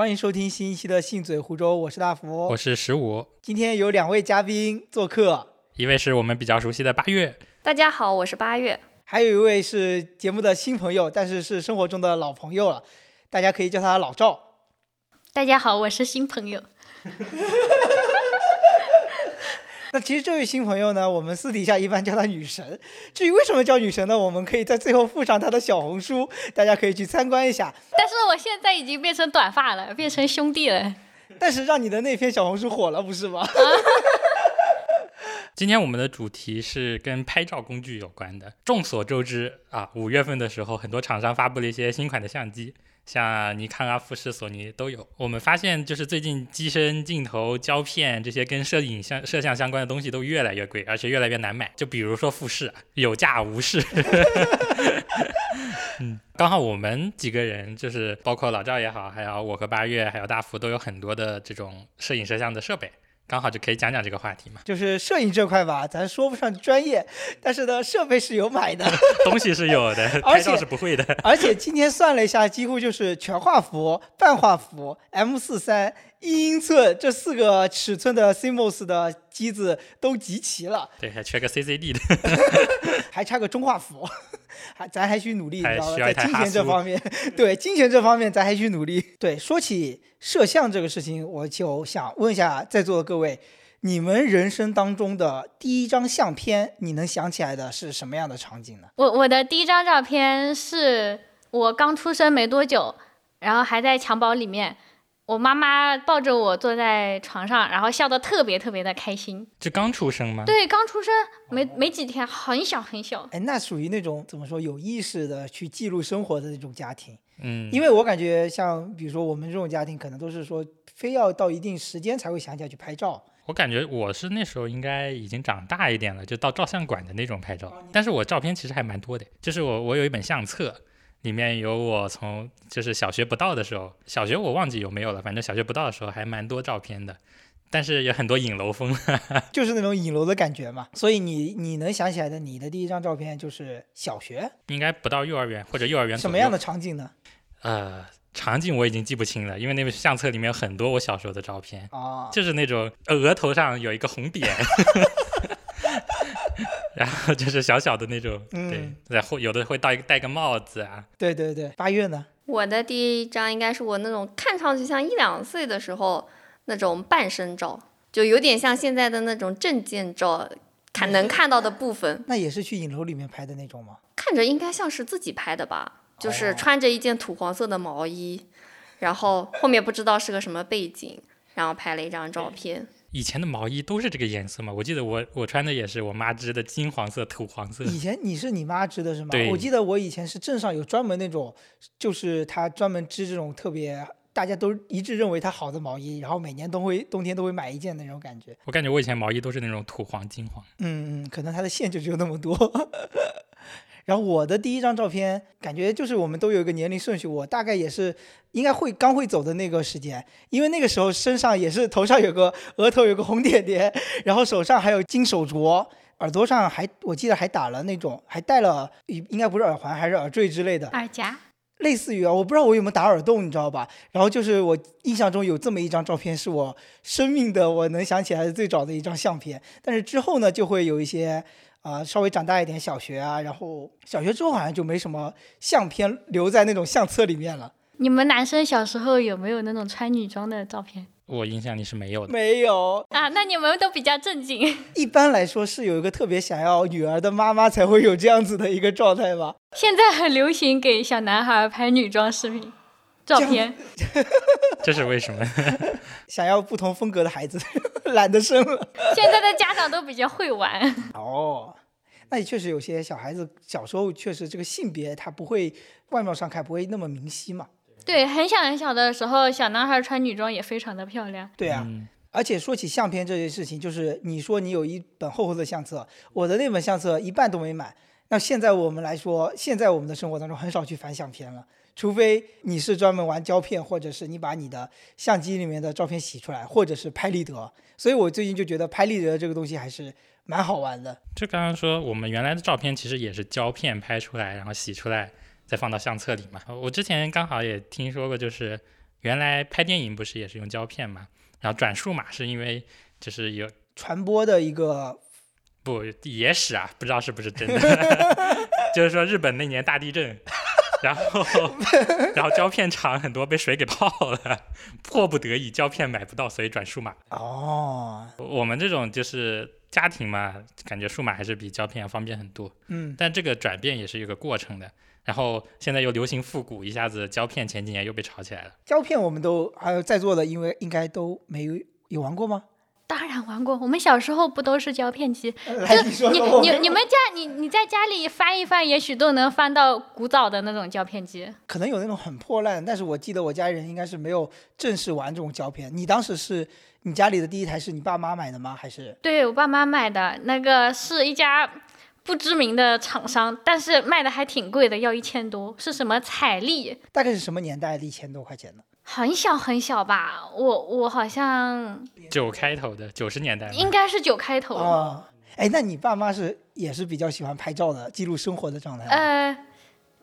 欢迎收听新一期的《信嘴湖州》，我是大福，我是十五。今天有两位嘉宾做客，一位是我们比较熟悉的八月，大家好，我是八月。还有一位是节目的新朋友，但是是生活中的老朋友了，大家可以叫他老赵。大家好，我是新朋友。那其实这位新朋友呢，我们私底下一般叫她女神。至于为什么叫女神呢？我们可以在最后附上她的小红书，大家可以去参观一下。但是我现在已经变成短发了，变成兄弟了。但是让你的那篇小红书火了，不是吗？今天我们的主题是跟拍照工具有关的。众所周知啊，五月份的时候，很多厂商发布了一些新款的相机。像尼康啊、富士、索尼都有。我们发现，就是最近机身、镜头、胶片这些跟摄影相、摄像相关的东西都越来越贵，而且越来越难买。就比如说富士，有价无市。嗯，刚好我们几个人，就是包括老赵也好，还有我和八月，还有大福，都有很多的这种摄影摄像的设备。刚好就可以讲讲这个话题嘛，就是摄影这块吧，咱说不上专业，但是呢，设备是有买的，东西是有的，拍照是不会的。而且今天算了一下，几乎就是全画幅、半画幅、M 四三。一英寸这四个尺寸的 CMOS 的机子都集齐了，对，还缺个 CCD 的，还差个中画幅，还咱还需努力，你知道吗？在金钱这方面，对金钱这方面咱还需努力。对，说起摄像这个事情，我就想问一下在座的各位，你们人生当中的第一张相片，你能想起来的是什么样的场景呢？我我的第一张照片是我刚出生没多久，然后还在襁褓里面。我妈妈抱着我坐在床上，然后笑得特别特别的开心。就刚出生吗？对，刚出生没没几天，很小很小。哎，那属于那种怎么说有意识的去记录生活的那种家庭。嗯，因为我感觉像比如说我们这种家庭，可能都是说非要到一定时间才会想起来去拍照。我感觉我是那时候应该已经长大一点了，就到照相馆的那种拍照。但是我照片其实还蛮多的，就是我我有一本相册。里面有我从就是小学不到的时候，小学我忘记有没有了，反正小学不到的时候还蛮多照片的，但是有很多影楼风，就是那种影楼的感觉嘛。所以你你能想起来的，你的第一张照片就是小学，应该不到幼儿园或者幼儿园。什么样的场景呢？呃，场景我已经记不清了，因为那个相册里面有很多我小时候的照片哦，就是那种额头上有一个红点。然后就是小小的那种，对，然后有的会戴戴个帽子啊。对对对，八月呢？我的第一张应该是我那种看上去像一两岁的时候那种半身照，就有点像现在的那种证件照，看能看到的部分。那也是去影楼里面拍的那种吗？看着应该像是自己拍的吧，就是穿着一件土黄色的毛衣，然后后面不知道是个什么背景，然后拍了一张照片。以前的毛衣都是这个颜色吗？我记得我我穿的也是我妈织的金黄色、土黄色。以前你是你妈织的是吗？对。我记得我以前是镇上有专门那种，就是他专门织这种特别大家都一致认为它好的毛衣，然后每年都会冬天都会买一件那种感觉。我感觉我以前毛衣都是那种土黄、金黄。嗯嗯，可能它的线就只有那么多。然后我的第一张照片，感觉就是我们都有一个年龄顺序，我大概也是应该会刚会走的那个时间，因为那个时候身上也是头上有个额头有个红点点，然后手上还有金手镯，耳朵上还我记得还打了那种，还戴了应该不是耳环还是耳坠之类的耳夹，类似于啊，我不知道我有没有打耳洞，你知道吧？然后就是我印象中有这么一张照片，是我生命的我能想起来的最早的一张相片，但是之后呢就会有一些。啊，稍微长大一点，小学啊，然后小学之后好像就没什么相片留在那种相册里面了。你们男生小时候有没有那种穿女装的照片？我印象里是没有的。没有啊，那你们都比较正经。一般来说是有一个特别想要女儿的妈妈才会有这样子的一个状态吧。现在很流行给小男孩拍女装视频。照片，这是为什么？想要不同风格的孩子，懒得生了。现在的家长都比较会玩。哦，那也确实有些小孩子小时候确实这个性别他不会外貌上看不会那么明晰嘛。对，很小很小的时候，小男孩穿女装也非常的漂亮。对啊，而且说起相片这件事情，就是你说你有一本厚厚的相册，我的那本相册一半都没买。那现在我们来说，现在我们的生活当中很少去翻相片了。除非你是专门玩胶片，或者是你把你的相机里面的照片洗出来，或者是拍立得。所以我最近就觉得拍立得这个东西还是蛮好玩的。就刚刚说，我们原来的照片其实也是胶片拍出来，然后洗出来，再放到相册里嘛。我之前刚好也听说过，就是原来拍电影不是也是用胶片嘛，然后转数码是因为就是有传播的一个不野史啊，不知道是不是真的，就是说日本那年大地震。然后，然后胶片厂很多被水给泡了，迫不得已胶片买不到，所以转数码。哦，我们这种就是家庭嘛，感觉数码还是比胶片要方便很多。嗯，但这个转变也是有个过程的。然后现在又流行复古，一下子胶片前几年又被炒起来了。胶片我们都还有在座的，因为应该都没有有玩过吗？当然玩过，我们小时候不都是胶片机？就，你你你你们家你你在家里翻一翻，也许都能翻到古早的那种胶片机。可能有那种很破烂，但是我记得我家里人应该是没有正式玩这种胶片。你当时是你家里的第一台是你爸妈买的吗？还是？对我爸妈买的，那个是一家不知名的厂商，但是卖的还挺贵的，要一千多，是什么彩丽？大概是什么年代的一千多块钱呢？很小很小吧，我我好像九开头的，九十年代应该是九开头。哦，哎，那你爸妈是也是比较喜欢拍照的，记录生活的状态？呃，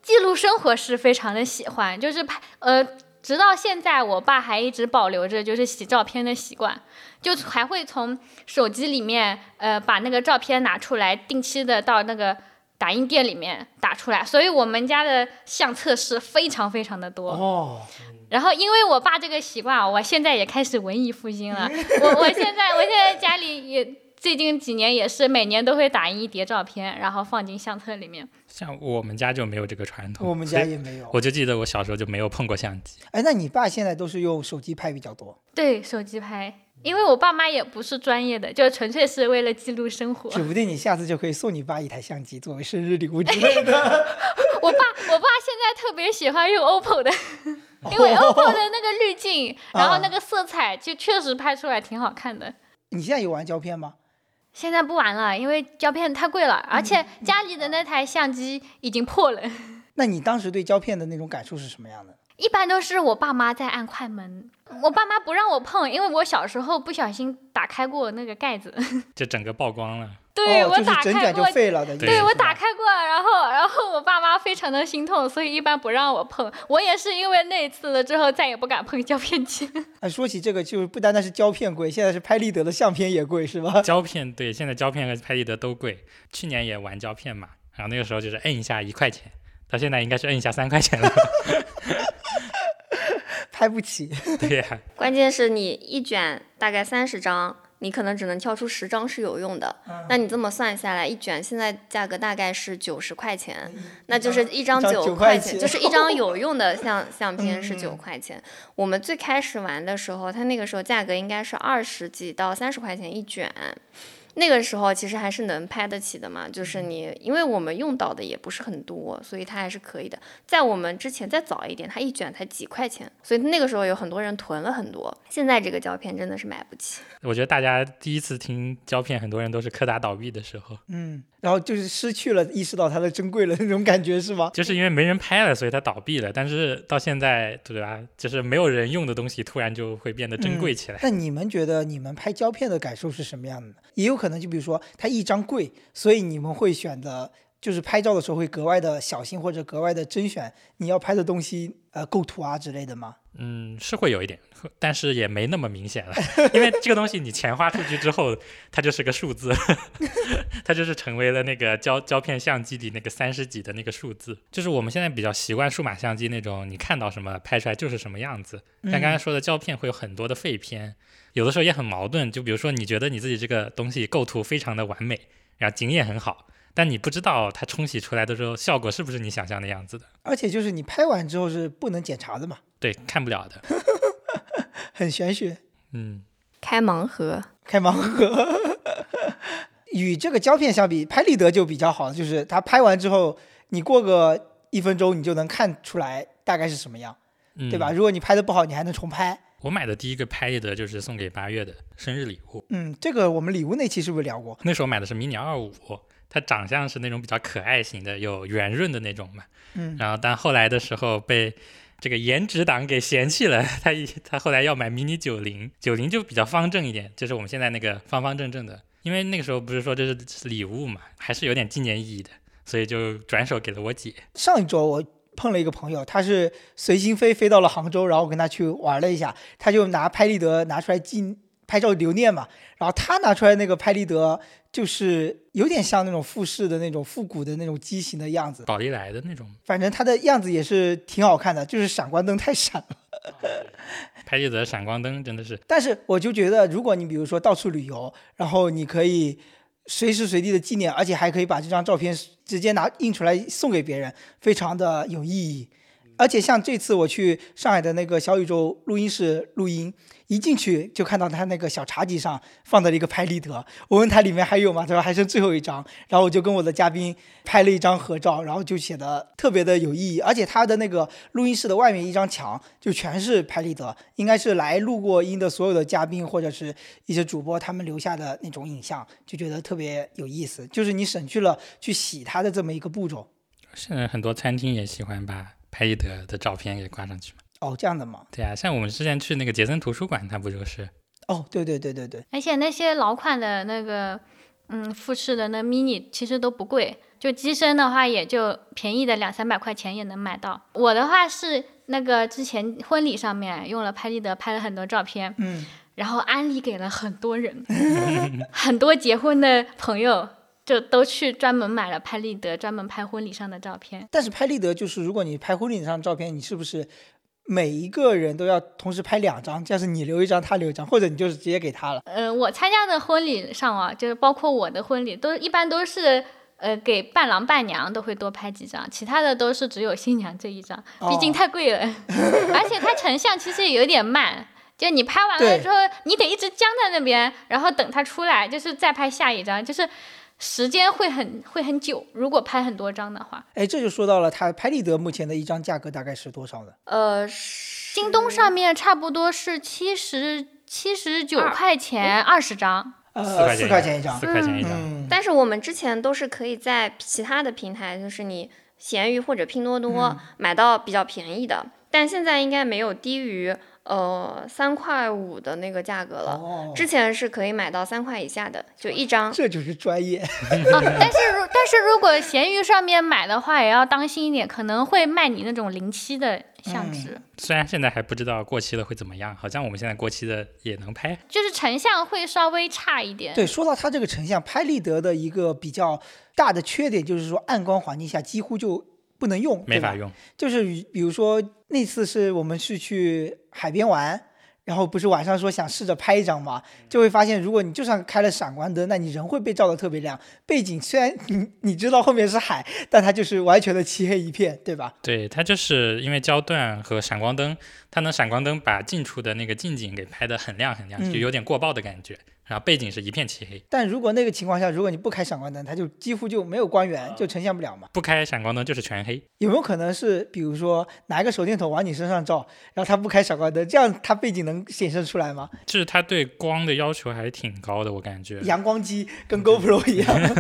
记录生活是非常的喜欢，就是拍呃，直到现在我爸还一直保留着就是洗照片的习惯，就还会从手机里面呃把那个照片拿出来，定期的到那个打印店里面打出来，所以我们家的相册是非常非常的多。哦。然后，因为我爸这个习惯，我现在也开始文艺复兴了。我我现在我现在家里也最近几年也是每年都会打印一叠照片，然后放进相册里面。像我们家就没有这个传统，我们家也没有。我就记得我小时候就没有碰过相机。哎，那你爸现在都是用手机拍比较多？对，手机拍，因为我爸妈也不是专业的，就纯粹是为了记录生活。指不定你下次就可以送你爸一台相机作为生日礼物之类的。我爸我爸现在特别喜欢用 OPPO 的。因为 OPPO 的那个滤镜，然后那个色彩就确实拍出来挺好看的。你现在有玩胶片吗？现在不玩了，因为胶片太贵了，而且家里的那台相机已经破了。那你当时对胶片的那种感受是什么样的？一般都是我爸妈在按快门，我爸妈不让我碰，因为我小时候不小心打开过那个盖子，就整个曝光了。对我打开过，对我打开过，然后然后我爸妈非常的心痛，所以一般不让我碰。我也是因为那一次了之后，再也不敢碰胶片机。哎，说起这个，就是不单单是胶片贵，现在是拍立得的相片也贵，是吧？胶片对，现在胶片和拍立得都贵。去年也玩胶片嘛，然后那个时候就是摁一下一块钱，到现在应该是摁一下三块钱了。拍不起。对呀。关键是你一卷大概三十张。你可能只能挑出十张是有用的，那你这么算下来，一卷现在价格大概是九十块钱，那就是一张九块钱，就是一张有 用的相相片是九块钱。我们最开始玩的时候，它那个时候价格应该是二十几到三十块钱一卷。那个时候其实还是能拍得起的嘛，就是你，因为我们用到的也不是很多，所以它还是可以的。在我们之前再早一点，它一卷才几块钱，所以那个时候有很多人囤了很多。现在这个胶片真的是买不起。我觉得大家第一次听胶片，很多人都是柯达倒闭的时候，嗯，然后就是失去了意识到它的珍贵了那种感觉是吗？就是因为没人拍了，所以它倒闭了。但是到现在，对吧？就是没有人用的东西，突然就会变得珍贵起来。那你们觉得你们拍胶片的感受是什么样的？也有可能就比如说它一张贵，所以你们会选择就是拍照的时候会格外的小心或者格外的甄选你要拍的东西，呃，构图啊之类的吗？嗯，是会有一点，但是也没那么明显了，因为这个东西你钱花出去之后，它就是个数字，它就是成为了那个胶胶片相机里那个三十几的那个数字。就是我们现在比较习惯数码相机那种，你看到什么拍出来就是什么样子。像刚才说的胶片会有很多的废片，有的时候也很矛盾。就比如说你觉得你自己这个东西构图非常的完美，然后景也很好。但你不知道它冲洗出来的时候效果是不是你想象的样子的，而且就是你拍完之后是不能检查的嘛？对，看不了的，很玄学。嗯，开盲盒，开盲盒。与这个胶片相比，拍立得就比较好，就是它拍完之后，你过个一分钟，你就能看出来大概是什么样，对吧？如果你拍的不好，你还能重拍。我买的第一个拍立得就是送给八月的生日礼物。嗯，这个我们礼物那期是不是聊过？那时候买的是迷你二五。它长相是那种比较可爱型的，有圆润的那种嘛。嗯。然后，但后来的时候被这个颜值党给嫌弃了。他一他后来要买迷你九零，九零就比较方正一点，就是我们现在那个方方正正的。因为那个时候不是说这是礼物嘛，还是有点纪念意义的，所以就转手给了我姐。上一周我碰了一个朋友，他是随心飞飞到了杭州，然后我跟他去玩了一下，他就拿拍立得拿出来记拍照留念嘛。然后他拿出来那个拍立得，就是有点像那种复式的那种复古的那种机型的样子，宝丽来的那种。反正它的样子也是挺好看的，就是闪光灯太闪了。拍立得闪光灯真的是。但是我就觉得，如果你比如说到处旅游，然后你可以随时随地的纪念，而且还可以把这张照片直接拿印出来送给别人，非常的有意义。而且像这次我去上海的那个小宇宙录音室录音。一进去就看到他那个小茶几上放的一个拍立得，我问他里面还有吗？他说还剩最后一张。然后我就跟我的嘉宾拍了一张合照，然后就显得特别的有意义。而且他的那个录音室的外面一张墙就全是拍立得，应该是来录过音的所有的嘉宾或者是一些主播他们留下的那种影像，就觉得特别有意思。就是你省去了去洗它的这么一个步骤。现在很多餐厅也喜欢把拍立得的照片给挂上去嘛。哦，这样的吗？对啊，像我们之前去那个杰森图书馆，它不就是？哦，对对对对对。而且那些老款的那个，嗯，富士的那 mini 其实都不贵，就机身的话也就便宜的两三百块钱也能买到。我的话是那个之前婚礼上面用了拍立得拍了很多照片，嗯，然后安利给了很多人，很多结婚的朋友就都去专门买了拍立得，专门拍婚礼上的照片。但是拍立得就是如果你拍婚礼上的照片，你是不是？每一个人都要同时拍两张，这样是你留一张，他留一张，或者你就是直接给他了。嗯，我参加的婚礼上啊，就是包括我的婚礼，都一般都是呃给伴郎伴娘都会多拍几张，其他的都是只有新娘这一张，毕竟太贵了，而且它成像其实也有点慢，就你拍完了之后，你得一直僵在那边，然后等它出来，就是再拍下一张，就是。时间会很会很久，如果拍很多张的话。哎，这就说到了它拍立得目前的一张价格大概是多少呢？呃，京东上面差不多是七十七十九块钱二十张，呃，四块钱一张，四块钱一张。但是我们之前都是可以在其他的平台，就是你闲鱼或者拼多多买到比较便宜的，但现在应该没有低于。呃，三块五的那个价格了，之前是可以买到三块以下的，就一张。这就是专业。啊 但是如但是如果闲鱼上面买的话，也要当心一点，可能会卖你那种临期的相纸。虽然现在还不知道过期了会怎么样，好像我们现在过期的也能拍，就是成像会稍微差一点。对，说到它这个成像，拍立得的一个比较大的缺点就是说，暗光环境下几乎就。不能用，没法用。就是比如说那次是我们是去海边玩，然后不是晚上说想试着拍一张嘛，就会发现如果你就算开了闪光灯，那你人会被照得特别亮。背景虽然你你知道后面是海，但它就是完全的漆黑一片，对吧？对，它就是因为焦段和闪光灯，它能闪光灯把近处的那个近景给拍得很亮很亮，就有点过曝的感觉。然后背景是一片漆黑，但如果那个情况下，如果你不开闪光灯，它就几乎就没有光源，就呈现不了嘛。不开闪光灯就是全黑。有没有可能是，比如说拿一个手电筒往你身上照，然后它不开闪光灯，这样它背景能显示出来吗？就是它对光的要求还是挺高的，我感觉。阳光机跟 GoPro 一样，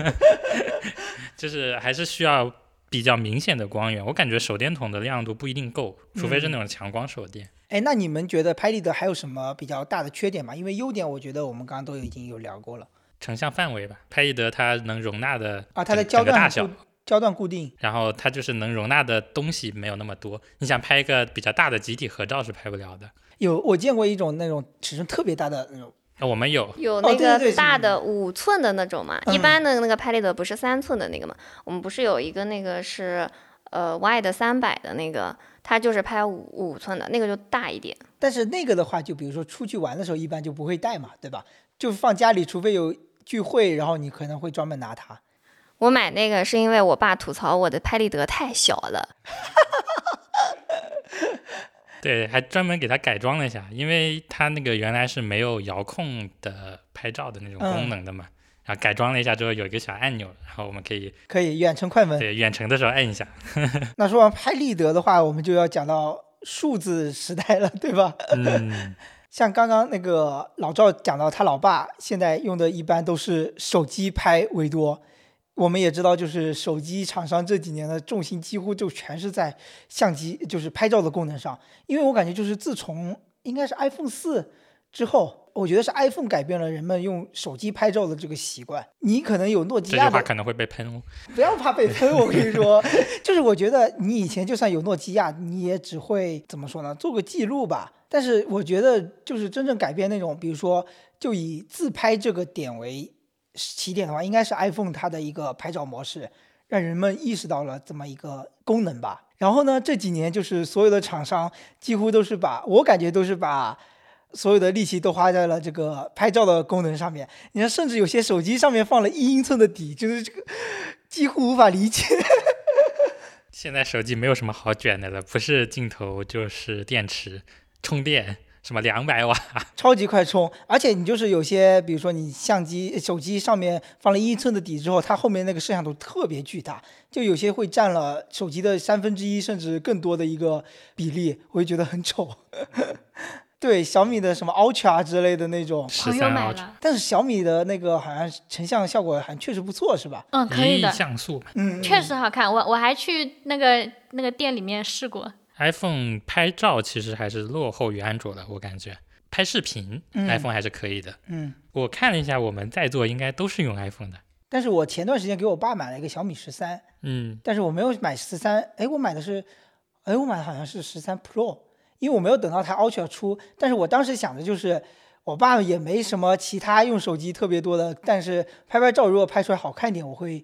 就是还是需要比较明显的光源。我感觉手电筒的亮度不一定够，除非是那种强光手电。哎，那你们觉得拍立得还有什么比较大的缺点吗？因为优点我觉得我们刚刚都已经有聊过了。成像范围吧，拍立得它能容纳的啊，它的焦段大小，焦段固定，然后它就是能容纳的东西没有那么多。你想拍一个比较大的集体合照是拍不了的。有，我见过一种那种尺寸特别大的那种。我们有有那个大的五寸的那种嘛，一般的那个拍立得不是三寸的那个嘛？我们不是有一个那个是呃 Y 的三百的那个。它就是拍五五寸的那个就大一点，但是那个的话，就比如说出去玩的时候，一般就不会带嘛，对吧？就放家里，除非有聚会，然后你可能会专门拿它。我买那个是因为我爸吐槽我的拍立得太小了，对，还专门给它改装了一下，因为它那个原来是没有遥控的拍照的那种功能的嘛。啊，改装了一下之后有一个小按钮，然后我们可以可以远程快门。对，远程的时候按一下。那说完拍立得的话，我们就要讲到数字时代了，对吧？嗯。像刚刚那个老赵讲到，他老爸现在用的一般都是手机拍为多。我们也知道，就是手机厂商这几年的重心几乎就全是在相机，就是拍照的功能上。因为我感觉，就是自从应该是 iPhone 四之后。我觉得是 iPhone 改变了人们用手机拍照的这个习惯。你可能有诺基亚的，句话可能会被喷哦。不要怕被喷，我跟你说，就是我觉得你以前就算有诺基亚，你也只会怎么说呢？做个记录吧。但是我觉得，就是真正改变那种，比如说，就以自拍这个点为起点的话，应该是 iPhone 它的一个拍照模式，让人们意识到了这么一个功能吧。然后呢，这几年就是所有的厂商几乎都是把我感觉都是把所有的力气都花在了这个拍照的功能上面。你看，甚至有些手机上面放了一英寸的底，就是这个几乎无法理解。现在手机没有什么好卷的了，不是镜头就是电池、充电，什么两百瓦，超级快充，而且你就是有些，比如说你相机、手机上面放了一英寸的底之后，它后面那个摄像头特别巨大，就有些会占了手机的三分之一甚至更多的一个比例，我就觉得很丑。对小米的什么 Ultra 之类的那种，十朋友买了，但是小米的那个好像成像效果还确实不错，是吧？嗯，可以的，像素。嗯，确实好看。我我还去那个那个店里面试过。iPhone 拍照其实还是落后于安卓的，我感觉。拍视频、嗯 iPhone 还是可以的。嗯。我看了一下，我们在座应该都是用 iPhone 的。但是我前段时间给我爸买了一个小米十三，嗯，但是我没有买十三，哎，我买的是，哎，我买的好像是十三 Pro，因为我没有等到它 Ultra 出，但是我当时想的就是，我爸也没什么其他用手机特别多的，但是拍拍照如果拍出来好看一点，我会，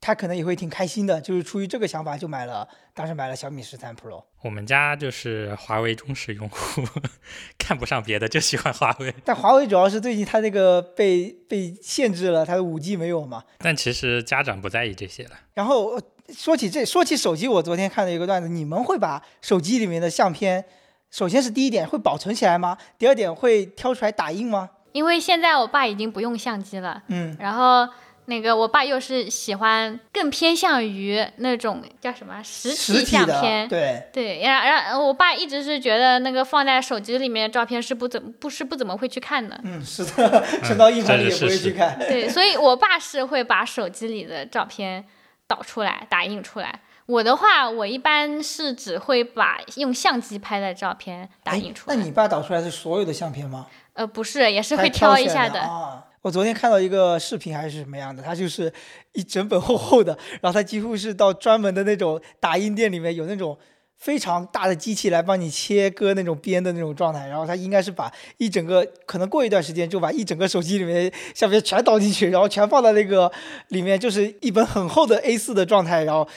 他可能也会挺开心的，就是出于这个想法就买了，当时买了小米十三 Pro。我们家就是华为忠实用户，看不上别的，就喜欢华为。但华为主要是最近它那个被被限制了，它的五 G 没有嘛，但其实家长不在意这些了。然后呃说起这，说起手机，我昨天看了一个段子，你们会把手机里面的相片，首先是第一点会保存起来吗？第二点会挑出来打印吗？因为现在我爸已经不用相机了，嗯，然后那个我爸又是喜欢更偏向于那种叫什么实体相片，对，对，然然我爸一直是觉得那个放在手机里面的照片是不怎不是不怎么会去看的，嗯，是的，存到硬盘里也不会去看。对，所以我爸是会把手机里的照片导出来打印出来。我的话，我一般是只会把用相机拍的照片打哎印出来。那你爸导出来是所有的相片吗？呃，不是，也是会挑一下的。啊。我昨天看到一个视频还是什么样的，它就是一整本厚厚的，然后它几乎是到专门的那种打印店里面有那种非常大的机器来帮你切割那种边的那种状态，然后它应该是把一整个可能过一段时间就把一整个手机里面相片全导进去，然后全放在那个里面，就是一本很厚的 A4 的状态，然后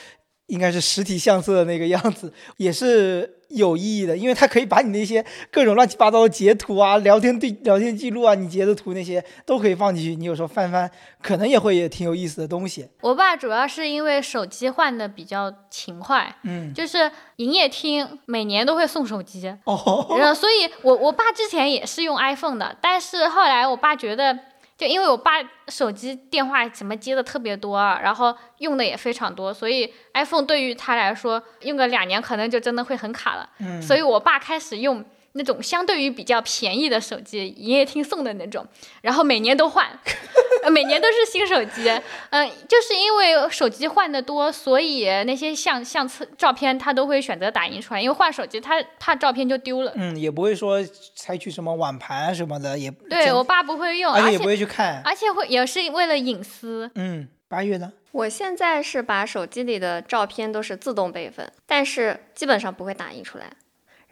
应该是实体相册的那个样子，也是有意义的，因为它可以把你那些各种乱七八糟的截图啊、聊天对 聊天记录啊、你截的图那些都可以放进去。你有时候翻翻，可能也会也挺有意思的东西。我爸主要是因为手机换的比较勤快，嗯，就是营业厅每年都会送手机，哦，然后所以我我爸之前也是用 iPhone 的，但是后来我爸觉得，就因为我爸手机电话什么接的特别多，然后用的也非常多，所以 iPhone 对于他来说用个两年可能就真的会很卡了。嗯，所以我爸开始用那种相对于比较便宜的手机，营业厅送的那种，然后每年都换，呃每年都是新手机。嗯、就是因为手机换的多，所以那些相相册照片他都会选择打印出来，因为换手机他怕照片就丢了。嗯，也不会说采取什么网盘什么的，也对我爸不会用，而而且也不会去看。而且会也是为了隐私。嗯，八月呢？我现在是把手机里的照片都是自动备份，但是基本上不会打印出来。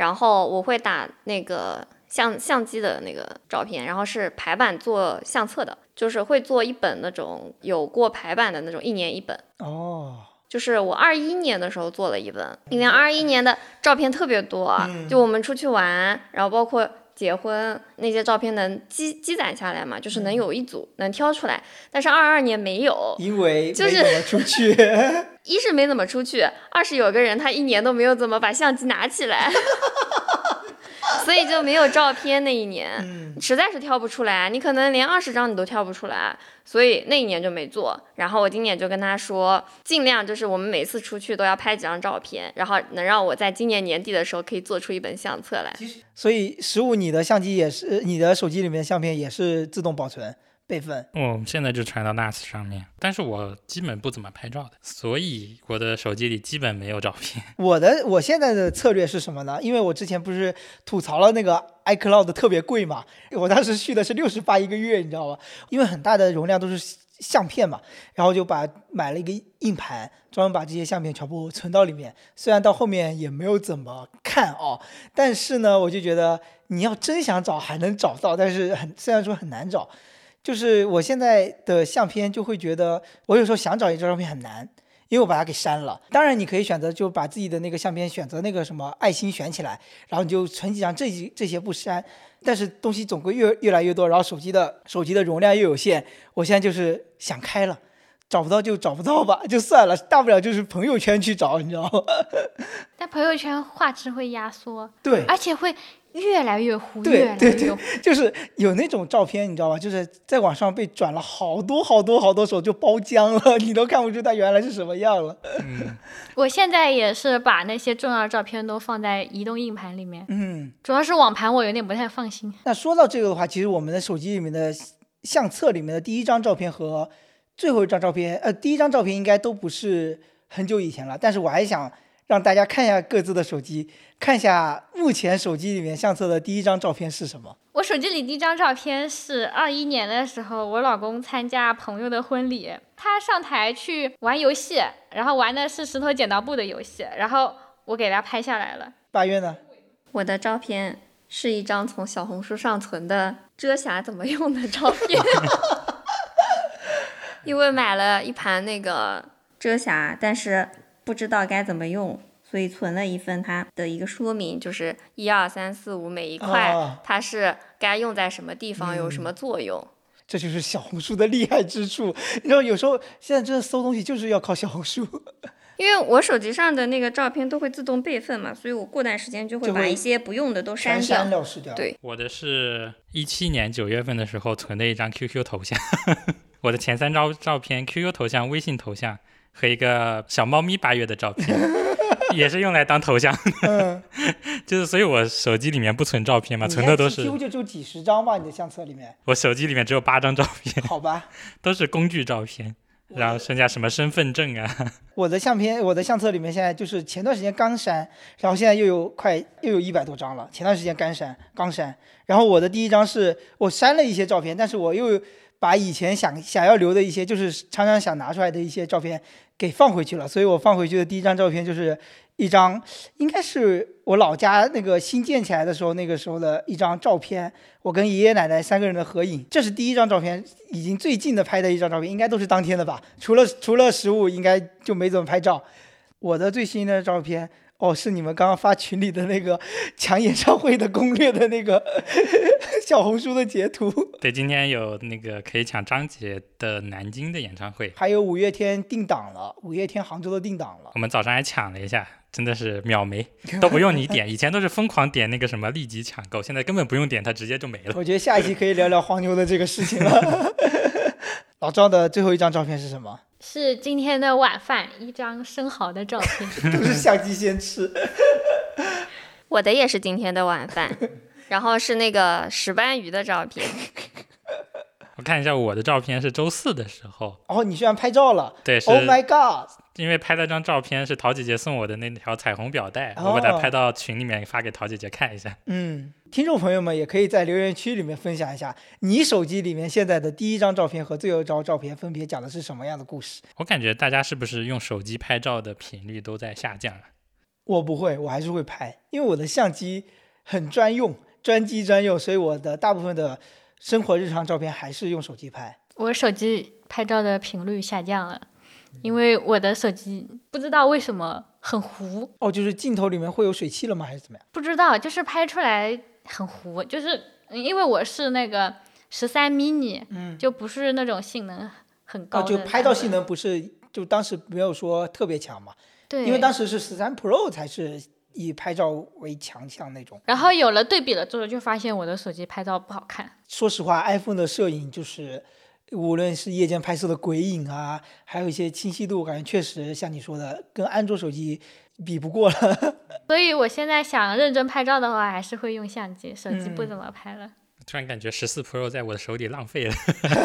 然后我会打那个相相机的那个照片，然后是排版做相册的，就是会做一本那种有过排版的那种，一年一本。哦，就是我二一年的时候做了一本，因为二一年的照片特别多，嗯就我们出去玩，然后包括结婚那些照片能积积攒下来嘛，就是能有一组、能挑出来。但是二二年没有，因为就是没怎么出去。一是没怎么出去，二是有个人他一年都没有怎么把相机拿起来，所以就没有照片那一年。嗯，实在是挑不出来，你可能连二十张你都挑不出来，所以那一年就没做。然后我今年就跟他说，尽量就是我们每次出去都要拍几张照片，然后能让我在今年年底的时候可以做出一本相册来。所以十五你的相机也是，你的手机里面的相片也是自动保存，备份。我现在就传到 NAS 上面，但是我基本不怎么拍照的，所以我的手机里基本没有照片。我的我现在的策略是什么呢？因为我之前不是吐槽了那个 iCloud 特别贵嘛，我当时续的是六十八一个月，你知道吧？因为很大的容量都是相片嘛，然后就把买了一个硬盘，专门把这些相片全部存到里面。虽然到后面也没有怎么看哦，但是呢，我就觉得你要真想找还能找到，但是很虽然说很难找。就是我现在的相片就会觉得，我有时候想找一张照片很难，因为我把它给删了。当然，你可以选择就把自己的那个相片选择那个什么爱心选起来，然后你就存几张，这几这些不删。但是东西总归越越来越多，然后手机的手机的容量又有限，我现在就是想开了，找不到就找不到吧，就算了，大不了就是朋友圈去找，你知道吗？但朋友圈画质会压缩，对，而且会。越来越糊，对对对，就是有那种照片，你知道吧？就是在网上被转了好多好多好多手，就包浆了，你都看不出它原来是什么样了。嗯，我现在也是把那些重要照片都放在移动硬盘里面。嗯，主要是网盘我有点不太放心。那说到这个的话，其实我们的手机里面的相册里面的第一张照片和最后一张照片，呃，第一张照片应该都不是很久以前了，但是我还想。让大家看一下各自的手机，看一下目前手机里面相册的第一张照片是什么。我手机里第一张照片是二一年的时候，我老公参加朋友的婚礼，他上台去玩游戏，然后玩的是石头剪刀布的游戏，然后我给他拍下来了。八月呢？我的照片是一张从小红书上存的遮瑕怎么用的照片，因为买了一盘那个遮瑕，但是。不知道该怎么用，所以存了一份它的一个说明，就是一二三四五每一块它是该用在什么地方，有什么作用。这就是小红书的厉害之处。你知道，有时候现在真的搜东西就是要靠小红书。因为我手机上的那个照片都会自动备份嘛，所以我过段时间就会把一些不用的都删掉。掉。对，我的是一七年九月份的时候存的一张 QQ 头像，我的前三张照片，QQ 头像、微信头像。和一个小猫咪八月的照片，也是用来当头像的，就是所以，我手机里面不存照片嘛，存的都是几乎就就几十张吧，你的相册里面。我手机里面只有八张照片，好吧，都是工具照片，然后剩下什么身份证啊。我的相片，我的相册里面现在就是前段时间刚删，然后现在又有快又有一百多张了。前段时间刚删，刚删，然后我的第一张是我删了一些照片，但是我又。把以前想想要留的一些，就是常常想拿出来的一些照片给放回去了，所以我放回去的第一张照片就是一张，应该是我老家那个新建起来的时候，那个时候的一张照片，我跟爷爷奶奶三个人的合影，这是第一张照片，已经最近的拍的一张照片，应该都是当天的吧，除了除了食物，应该就没怎么拍照。我的最新的照片。哦，是你们刚刚发群里的那个 抢演唱会的攻略的那个 小红书的截图。对，今天有那个可以抢张杰的南京的演唱会，还有五月天定档了，五月天杭州的定档了。我们早上还抢了一下，真的是秒没，都不用你点。以前都是疯狂点那个什么立即抢购，现在根本不用点，它直接就没了。我觉得下一期可以聊聊黄牛的这个事情了。老赵的最后一张照片是什么？是今天的晚饭，一张生蚝的照片，都是相机先吃。我的也是今天的晚饭，然后是那个石斑鱼的照片。我看一下我的照片是周四的时候。哦，你居然拍照了？对，Oh my god！因为拍了张照片是陶姐姐送我的那条彩虹表带，我把它拍到群里面发给陶姐姐看一下。嗯，听众朋友们也可以在留言区里面分享一下，你手机里面现在的第一张照片和最后一张照片分别讲的是什么样的故事？我感觉大家是不是用手机拍照的频率都在下降啊？我不会，我还是会拍，因为我的相机很专用，专机专用，所以我的大部分的。生活日常照片还是用手机拍，我手机拍照的频率下降了，因为我的手机不知道为什么很糊。哦，就是镜头里面会有水汽了吗，还是怎么样？不知道，就是拍出来很糊，就是因为我是那个十三 mini，嗯，就不是那种性能很高。哦，就拍照性能不是，就当时没有说特别强嘛。对，因为当时是十三 Pro 才是。以拍照为强项那种，然后有了对比了之后，就发现我的手机拍照不好看。说实话，iPhone 的摄影就是，无论是夜间拍摄的鬼影啊，还有一些清晰度，感觉确实像你说的，跟安卓手机比不过了。所以我现在想认真拍照的话，还是会用相机，手机不怎么拍了。突然感觉十四 Pro 在我的手里浪费了，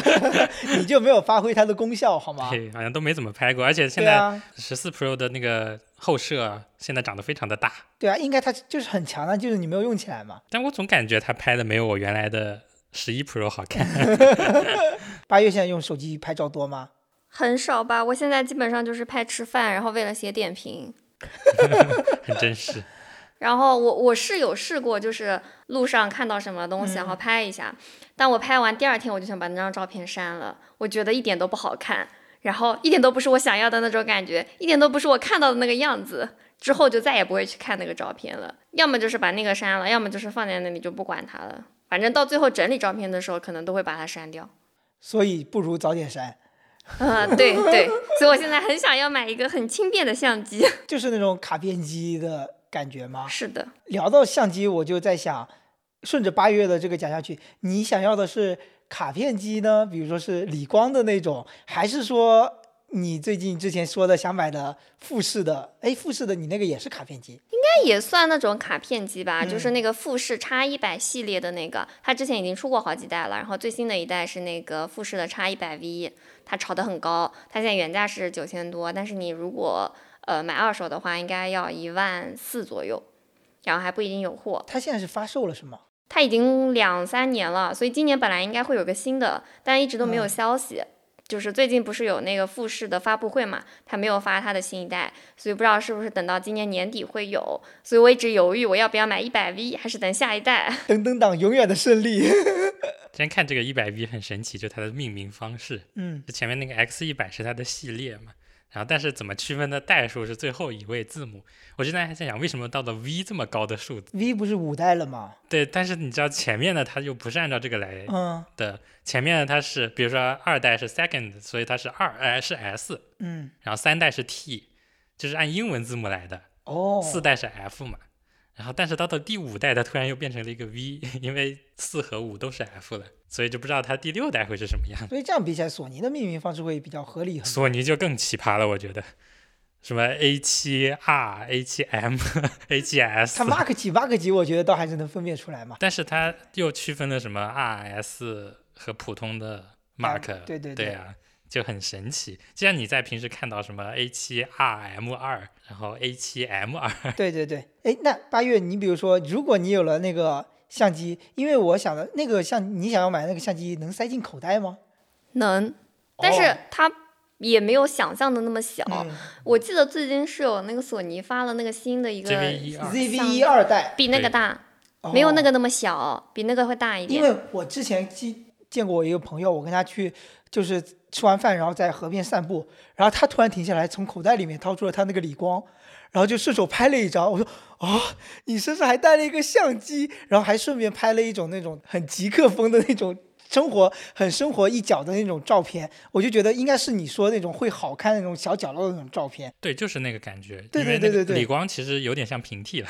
你就没有发挥它的功效好吗？对，好像都没怎么拍过，而且现在十四 Pro 的那个后摄现在长得非常的大。对啊，应该它就是很强的，就是你没有用起来嘛。但我总感觉它拍的没有我原来的十一 Pro 好看。八月现在用手机拍照多吗？很少吧，我现在基本上就是拍吃饭，然后为了写点评。很真实。然后我我是有试过，就是路上看到什么东西，然后拍一下。但我拍完第二天，我就想把那张照片删了。我觉得一点都不好看，然后一点都不是我想要的那种感觉，一点都不是我看到的那个样子。之后就再也不会去看那个照片了。要么就是把那个删了，要么就是放在那里就不管它了。反正到最后整理照片的时候，可能都会把它删掉。所以不如早点删。嗯，对对。所以我现在很想要买一个很轻便的相机，就是那种卡片机的。感觉吗？是的。聊到相机，我就在想，顺着八月的这个讲下去，你想要的是卡片机呢？比如说是理光的那种，还是说你最近之前说的想买的富士的？哎，富士的你那个也是卡片机？应该也算那种卡片机吧，就是那个富士叉一百系列的那个，它之前已经出过好几代了，然后最新的一代是那个富士的叉一百 V，它炒得很高，它现在原价是九千多，但是你如果呃，买二手的话应该要一万四左右，然后还不一定有货。它现在是发售了是吗？它已经两三年了，所以今年本来应该会有个新的，但一直都没有消息。就是最近不是有那个富士的发布会嘛，他没有发他的新一代，所以不知道是不是等到今年年底会有。所以我一直犹豫，我要不要买一百 V，还是等下一代？等等党永远的胜利。今天看这个一百 V 很神奇，就它的命名方式。嗯，就前面那个 X 一百是它的系列嘛。然后，但是怎么区分的代数是最后一位字母？我现在还在想，为什么到了 V 这么高的数字？V 不是五代了吗？对，但是你知道前面的它又不是按照这个来的，嗯前面的它是，比如说二代是 second，所以它是二，哎是 S，嗯，然后三代是 T，就是按英文字母来的，哦，四代是 F 嘛。然后，但是到了第五代，它突然又变成了一个 V，因为四和五都是 F 了，所以就不知道它第六代会是什么样。所以这样比起来，索尼的命名方式会比较合理。索尼就更奇葩了，我觉得，什么 A 七 R、A 七 M、A 七 S，它 Mark 几 Mark 几，我觉得倒还是能分辨出来嘛。但是它又区分了什么 R、S 和普通的 Mark，对对对啊。就很神奇，就像你在平时看到什么 A 七 R M 二，然后 A 七 M 二，对对对，哎，那八月，你比如说，如果你有了那个相机，因为我想的那个相，你想要买那个相机，能塞进口袋吗？能，但是它也没有想象的那么小。我记得最近是有那个索尼发了那个新的一个 ZV 一二代，比那个大，没有那个那么小，比那个会大一点。因为我之前见见过我一个朋友，我跟他去。就是吃完饭，然后在河边散步，然后他突然停下来，从口袋里面掏出了他那个理光，然后就顺手拍了一张。我说：“哦，你身上还带了一个相机，然后还顺便拍了一种那种很极客风的那种生活，很生活一角的那种照片。”我就觉得应该是你说那种会好看那种小角落的那种照片。对，就是那个感觉。对对对对对。李光其实有点像平替了，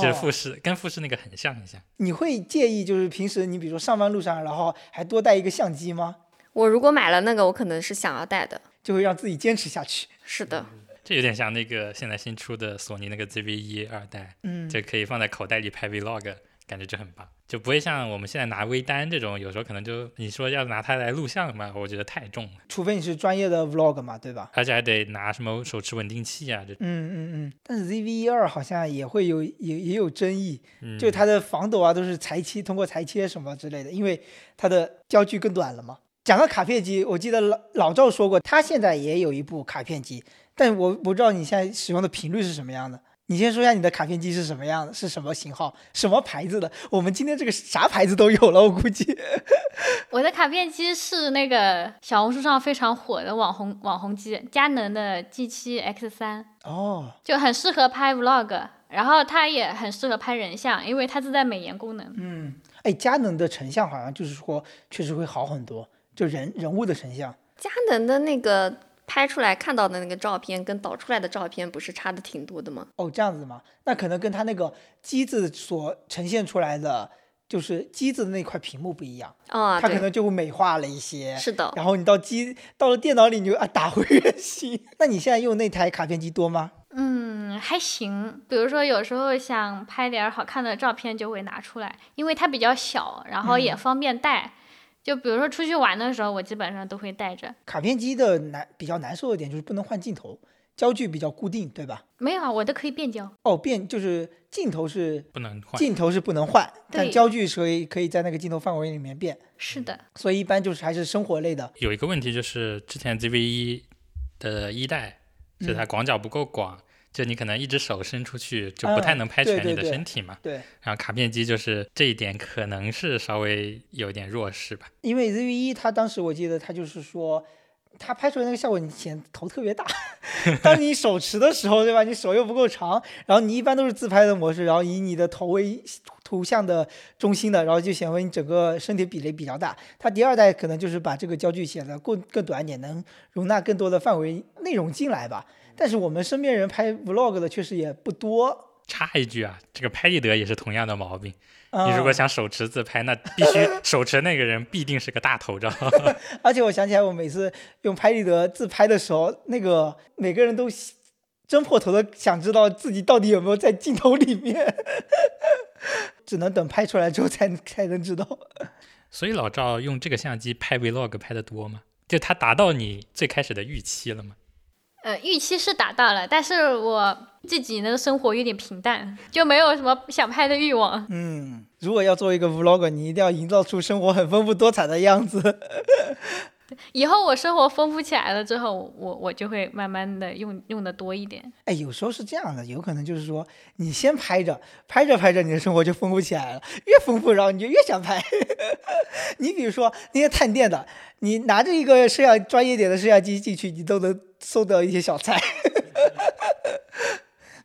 就是富士，跟富士那个很像很像。你会介意就是平时你比如说上班路上，然后还多带一个相机吗？我如果买了那个，我可能是想要带的，就会让自己坚持下去。是的，这有点像那个现在新出的索尼那个 ZV 一二代，嗯，就可以放在口袋里拍 Vlog，感觉就很棒，就不会像我们现在拿微单这种，有时候可能就你说要拿它来录像嘛，我觉得太重了。除非你是专业的 Vlog 嘛，对吧？而且还得拿什么手持稳定器啊，这。嗯嗯嗯。但是 ZV 一二好像也会有也也有争议，就它的防抖啊都是裁切，通过裁切什么之类的，因为它的焦距更短了嘛。讲到卡片机，我记得老老赵说过，他现在也有一部卡片机，但我不知道你现在使用的频率是什么样的。你先说一下你的卡片机是什么样的，是什么型号，什么牌子的？我们今天这个啥牌子都有了，我估计。我的卡片机是那个小红书上非常火的网红网红机，佳能的 G7 X 三。哦。就很适合拍 Vlog，然后它也很适合拍人像，因为它自带美颜功能。嗯，哎，佳能的成像好像就是说确实会好很多。就人人物的成像，佳能的那个拍出来看到的那个照片，跟导出来的照片不是差的挺多的吗？哦，这样子吗？那可能跟他那个机子所呈现出来的，就是机子的那块屏幕不一样啊，它可能就会美化了一些。是的。然后你到机到了电脑里，你就啊打回原形。那你现在用那台卡片机多吗？嗯，嗯，还行。比如说，有时候想拍点好看的照片，就会拿出来，因为它比较小，然后也方便带。就比如说出去玩的时候，我基本上都会带着。卡片机的难比较难受的点就是不能换镜头，焦距比较固定，对吧？没有啊，我的可以变焦。哦，变就是镜头是不能换，镜头是不能换，但焦距是可以可以在那个镜头范围里面变。是的。所以一般就是还是生活类的。有一个问题就是之前 ZV 一的一代，就它广角不够广。就你可能一只手伸出去，就不太能拍全你的身体嘛。对。然后卡片机就是这一点可能是稍微有点弱势吧。因为 ZV 一它当时我记得它就是说，它拍出来那个效果，你显头特别大。当你手持的时候，对吧？你手又不够长，然后你一般都是自拍的模式，然后以你的头为图像的中心的，然后就显为你整个身体比例比较大。它第二代可能就是把这个焦距显得更更短一点，能容纳更多的范围内容进来吧。但是我们身边人拍 vlog 的确实也不多。插一句啊，这个拍立得也是同样的毛病。你如果想手持自拍，那必须 手持那个人 必定是个大头照。而且我想起来，我每次用拍立得自拍的时候，那个每个人都争破头的想知道自己到底有没有在镜头里面，只能等拍出来之后才才能知道。所以老赵用这个相机拍 vlog 拍的多吗？就他达到你最开始的预期了吗？呃，预期是达到了，但是我这几年的生活有点平淡，就没有什么想拍的欲望。嗯，如果要做一个 vlog，你一定要营造出生活很丰富多彩的样子。以后我生活丰富起来了之后，我我就会慢慢的用用的多一点。哎，有时候是这样的，有可能就是说，你先拍着，拍着拍着，你的生活就丰富起来了，越丰富，然后你就越想拍。你比如说那些探店的，你拿着一个摄像专业点的摄像机进去，你都能搜到一些小菜。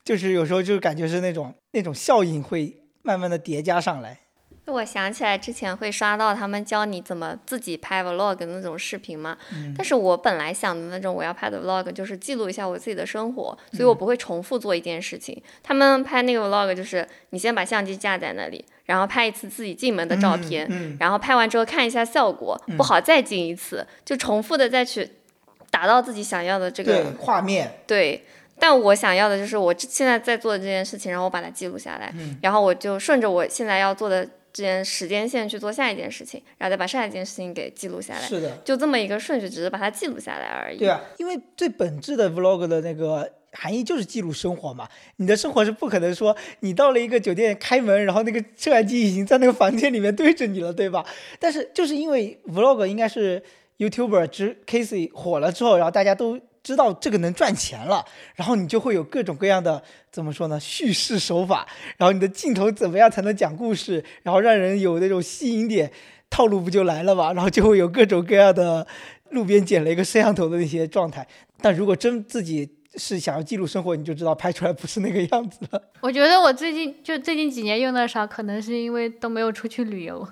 就是有时候就感觉是那种那种效应会慢慢的叠加上来。我想起来之前会刷到他们教你怎么自己拍 vlog 的那种视频嘛，但是我本来想的那种我要拍的 vlog 就是记录一下我自己的生活，所以我不会重复做一件事情。他们拍那个 vlog 就是你先把相机架在那里，然后拍一次自己进门的照片，然后拍完之后看一下效果不好再进一次，就重复的再去达到自己想要的这个画面。对，但我想要的就是我现在在做的这件事情，然后我把它记录下来，然后我就顺着我现在要做的。这件时间线去做下一件事情，然后再把下一件事情给记录下来。是的，就这么一个顺序，只是把它记录下来而已。对啊，因为最本质的 vlog 的那个含义就是记录生活嘛。你的生活是不可能说你到了一个酒店开门，然后那个摄像机已经在那个房间里面对着你了，对吧？但是就是因为 vlog 应该是 YouTuber 之 Casey 火了之后，然后大家都。知道这个能赚钱了，然后你就会有各种各样的怎么说呢？叙事手法，然后你的镜头怎么样才能讲故事，然后让人有那种吸引点，套路不就来了嘛？然后就会有各种各样的路边捡了一个摄像头的那些状态。但如果真自己是想要记录生活，你就知道拍出来不是那个样子了。我觉得我最近就最近几年用的少，可能是因为都没有出去旅游。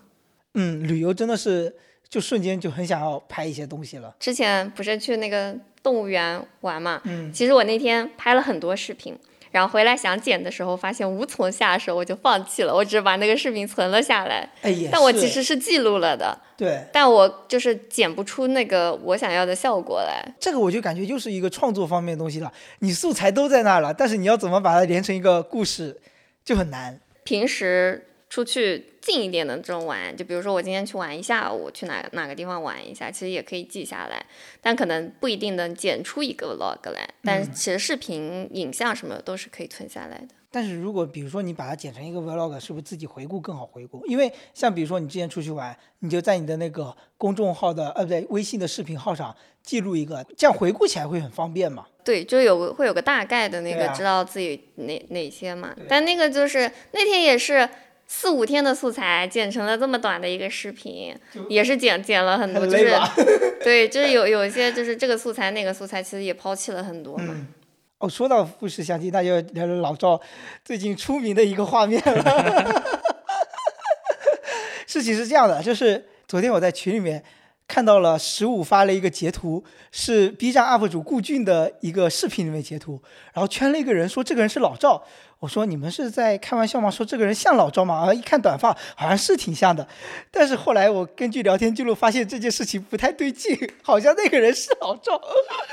嗯，旅游真的是就瞬间就很想要拍一些东西了。之前不是去那个。动物园玩嘛，嗯，其实我那天拍了很多视频，然后回来想剪的时候，发现无从下手，我就放弃了。我只把那个视频存了下来，哎呀，但我其实是记录了的，对，但我就是剪不出那个我想要的效果来。这个我就感觉又是一个创作方面的东西了。你素材都在那儿了，但是你要怎么把它连成一个故事，就很难。平时。出去近一点的这种玩，就比如说我今天去玩一下午，去哪哪个地方玩一下，其实也可以记下来，但可能不一定能剪出一个 vlog 来。但其实视频、影像什么的都是可以存下来的。但是如果比如说你把它剪成一个 vlog，是不是自己回顾更好回顾？因为像比如说你之前出去玩，你就在你的那个公众号的呃不对微信的视频号上记录一个，这样回顾起来会很方便嘛？对，就有个会有个大概的那个知道自己哪哪些嘛。但那个就是那天也是。四五天的素材剪成了这么短的一个视频，也是剪剪了很多，就是对，就是有有一些就是这个素材那个素材，其实也抛弃了很多嘛。哦，说到富士相机，那就聊聊老赵最近出名的一个画面了。事情是这样的，就是昨天我在群里面看到了十五发了一个截图，是 B 站 UP 主顾俊的一个视频里面截图，然后圈了一个人说这个人是老赵。我说你们是在开玩笑吗？说这个人像老赵吗？啊，一看短发，好像是挺像的。但是后来我根据聊天记录发现这件事情不太对劲，好像那个人是老赵。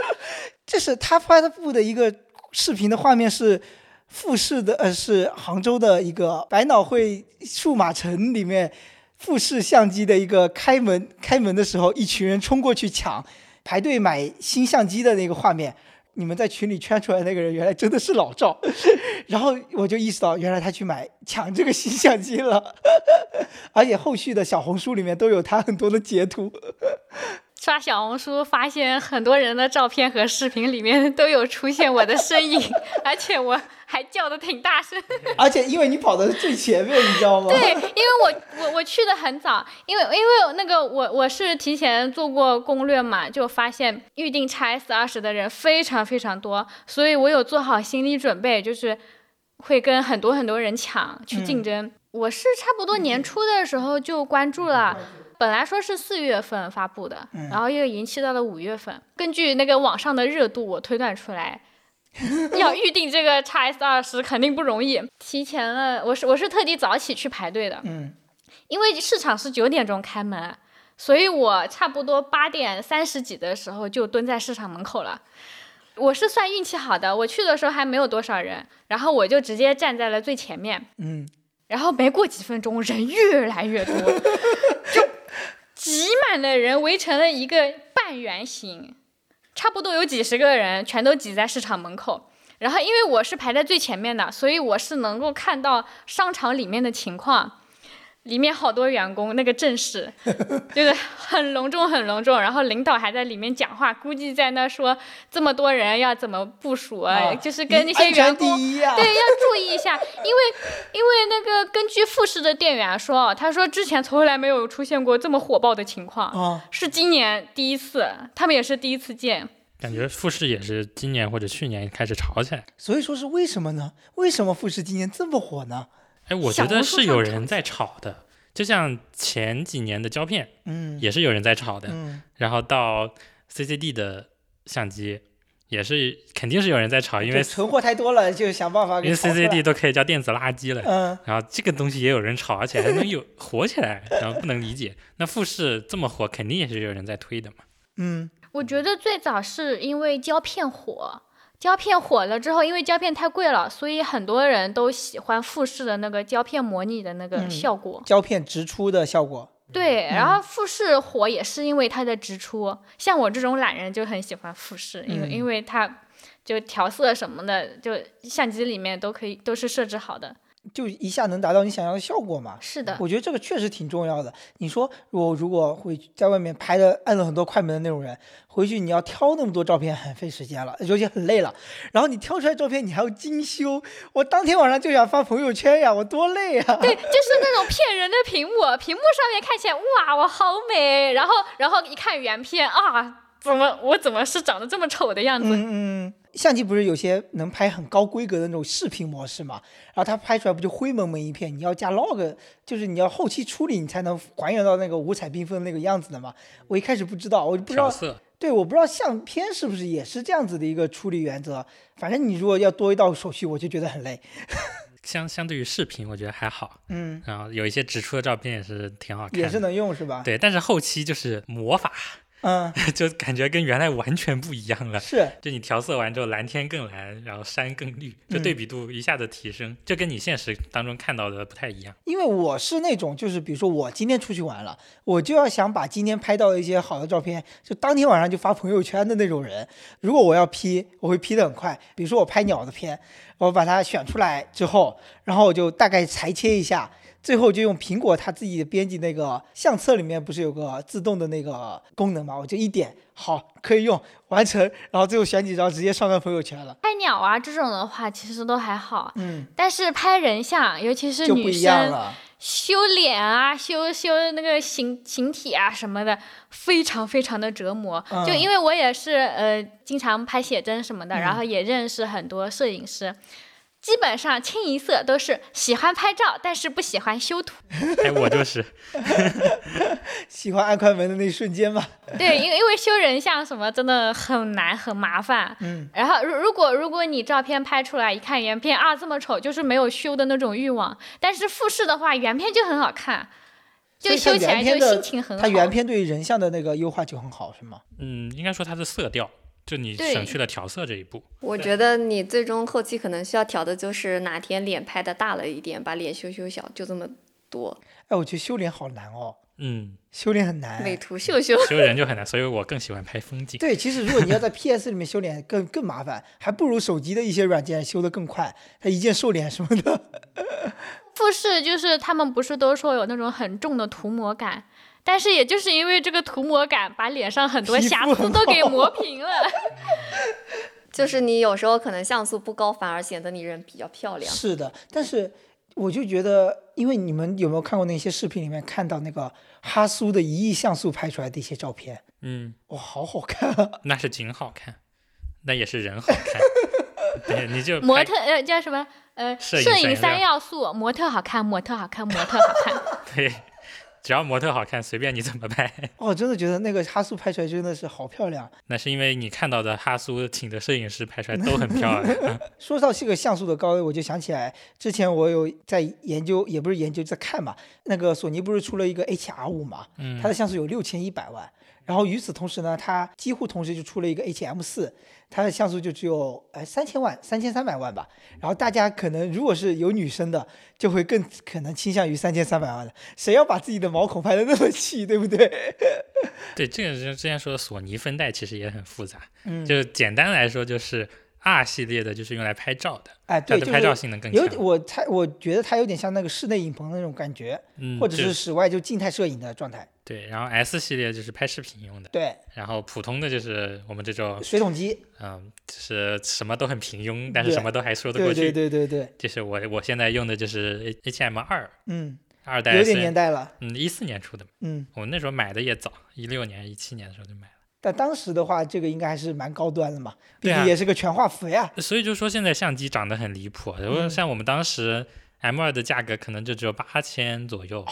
这是他发布的一个视频的画面是富士的，呃，是杭州的一个百脑汇数码城里面富士相机的一个开门，开门的时候，一群人冲过去抢，排队买新相机的那个画面。你们在群里圈出来那个人，原来真的是老赵，然后我就意识到，原来他去买抢这个新相机了，而且后续的小红书里面都有他很多的截图。刷小红书发现很多人的照片和视频里面都有出现我的身影，而且我还叫的挺大声。而且因为你跑的最前面，你知道吗？对，因为我我我去的很早，因为因为那个我我是提前做过攻略嘛，就发现预定 x S 二十的人非常非常多，所以我有做好心理准备，就是会跟很多很多人抢去竞争。我是差不多年初的时候就关注了。本来说是四月份发布的，然后又延期到了五月份。根据那个网上的热度，我推断出来，要预定这个 x S 二十肯定不容易。提前了，我是我是特地早起去排队的，嗯，因为市场是九点钟开门，所以我差不多八点三十几的时候就蹲在市场门口了。我是算运气好的，我去的时候还没有多少人，然后我就直接站在了最前面，嗯，然后没过几分钟，人越来越多，就。挤满了人，围成了一个半圆形，差不多有几十个人，全都挤在市场门口。然后，因为我是排在最前面的，所以我是能够看到商场里面的情况。里面好多员工，那个阵势 就是很隆重，很隆重。然后领导还在里面讲话，估计在那说这么多人要怎么部署啊？就是跟那些员工对要注意一下，因为因为那个根据复试的店员说，他说之前从来没有出现过这么火爆的情况，是今年第一次，他们也是第一次见。感觉复试也是今年或者去年开始炒起来，所以说是为什么呢？为什么复试今年这么火呢？哎，我觉得是有人在炒的，就像前几年的胶片，嗯，也是有人在炒的，嗯，然后到 CCD 的相机，也是肯定是有人在炒，因为存货太多了，就想办法。因为 CCD 都可以叫电子垃圾了，嗯，然后这个东西也有人炒，而且还能有火起来，然后不能理解，那富士这么火，肯定也是有人在推的嘛，嗯，我觉得最早是因为胶片火。胶片火了之后，因为胶片太贵了，所以很多人都喜欢富士的那个胶片模拟的那个效果，胶片直出的效果。对，然后富士火也是因为它的直出，像我这种懒人就很喜欢富士，因为因为它就调色什么的，就相机里面都可以都是设置好的。就一下能达到你想要的效果嘛？是的，我觉得这个确实挺重要的。你说我如果会在外面拍的按了很多快门的那种人，回去你要挑那么多照片，很费时间了，而且很累了。然后你挑出来照片，你还要精修。我当天晚上就想发朋友圈呀，我多累啊！对，就是那种骗人的屏幕，屏幕上面看起来哇，我好美，然后然后一看原片啊，怎么我怎么是长得这么丑的样子？嗯嗯。相机不是有些能拍很高规格的那种视频模式嘛？然后它拍出来不就灰蒙蒙一片？你要加 log，就是你要后期处理，你才能还原到那个五彩缤纷那个样子的嘛。我一开始不知道，我就不知道。对，我不知道相片是不是也是这样子的一个处理原则。反正你如果要多一道手续，我就觉得很累。相相对于视频，我觉得还好。嗯。然后有一些直出的照片也是挺好看。也是能用是吧？对，但是后期就是魔法。嗯，就感觉跟原来完全不一样了。是，就你调色完之后，蓝天更蓝，然后山更绿，就对比度一下子提升，就跟你现实当中看到的不太一样。因为我是那种，就是比如说我今天出去玩了，我就要想把今天拍到一些好的照片，就当天晚上就发朋友圈的那种人。如果我要 P，我会 P 的很快。比如说我拍鸟的片，我把它选出来之后，然后我就大概裁切一下。最后就用苹果它自己编辑那个相册里面不是有个自动的那个功能嘛？我就一点好可以用完成，然后最后选几张直接上传朋友圈了。拍鸟啊这种的话其实都还好，嗯，但是拍人像，尤其是女生修脸啊、修修那个形形体啊什么的，非常非常的折磨。就因为我也是呃经常拍写真什么的，然后也认识很多摄影师。基本上清一色都是喜欢拍照，但是不喜欢修图。哎，我就是 喜欢按快门的那一瞬间嘛。对，因为因为修人像什么真的很难很麻烦。嗯。然后如如果如果你照片拍出来一看原片啊这么丑，就是没有修的那种欲望。但是复试的话，原片就很好看，就修起来就心情很好。它原片对人像的那个优化就很好，是吗？嗯，应该说它的色调。就你对省去了调色这一步。我觉得你最终后期可能需要调的就是哪天脸拍的大了一点，把脸修修小，就这么多。哎，我觉得修脸好难哦，嗯，修脸很难。美图秀秀，修人就很难，所以我更喜欢拍风景。对，其实如果你要在 PS 里面修脸更更麻烦，还不如手机的一些软件修的更快，它一键瘦脸什么的。富士就是他们不是都说有那种很重的涂抹感，但是也就是因为这个涂抹感，把脸上很多瑕疵都给磨平了。就是你有时候可能像素不高，反而显得你人比较漂亮。是的，但是我就觉得，因为你们有没有看过那些视频里面看到那个哈苏的一亿像素拍出来的一些照片？嗯，哇，好好看啊！那是景好看，那也是人好看。对，你就模特呃叫什么呃摄影三要素，模特好看，模特好看，模特好看。对，只要模特好看，随便你怎么拍。哦，真的觉得那个哈苏拍出来真的是好漂亮。那是因为你看到的哈苏请的摄影师拍出来 都很漂亮。嗯 说到这个像素的高，我就想起来之前我有在研究，也不是研究，在看嘛。那个索尼不是出了一个 HR 五嘛，嗯它的像素有六千一百万。然后与此同时呢，它几乎同时就出了一个 HM 四，它的像素就只有哎三千万、三千三百万吧。然后大家可能如果是有女生的，就会更可能倾向于三千三百万的。谁要把自己的毛孔拍的那么细，对不对？对，这个就之前说的索尼分代其实也很复杂，嗯，就简单来说就是 R 系列的就是用来拍照的，哎，对，拍照性能更强有强。我猜，我觉得它有点像那个室内影棚的那种感觉，嗯，或者是室外就静态摄影的状态。对，然后 S 系列就是拍视频用的，对，然后普通的就是我们这种，水桶机，嗯，就是什么都很平庸，但是什么都还说得对对过去。对对对，就是我我现在用的就是 H M 二嗯，二代，有点年，代了，嗯，一四年出的嘛，嗯，我那时候买的也早，一六年、一七年的时候就买了。但当时的话，这个应该还是蛮高端的嘛，毕竟也是个全画幅呀。所以就说现在相机涨得很离谱，像我们当时 M 二的价格可能就只有八千左右，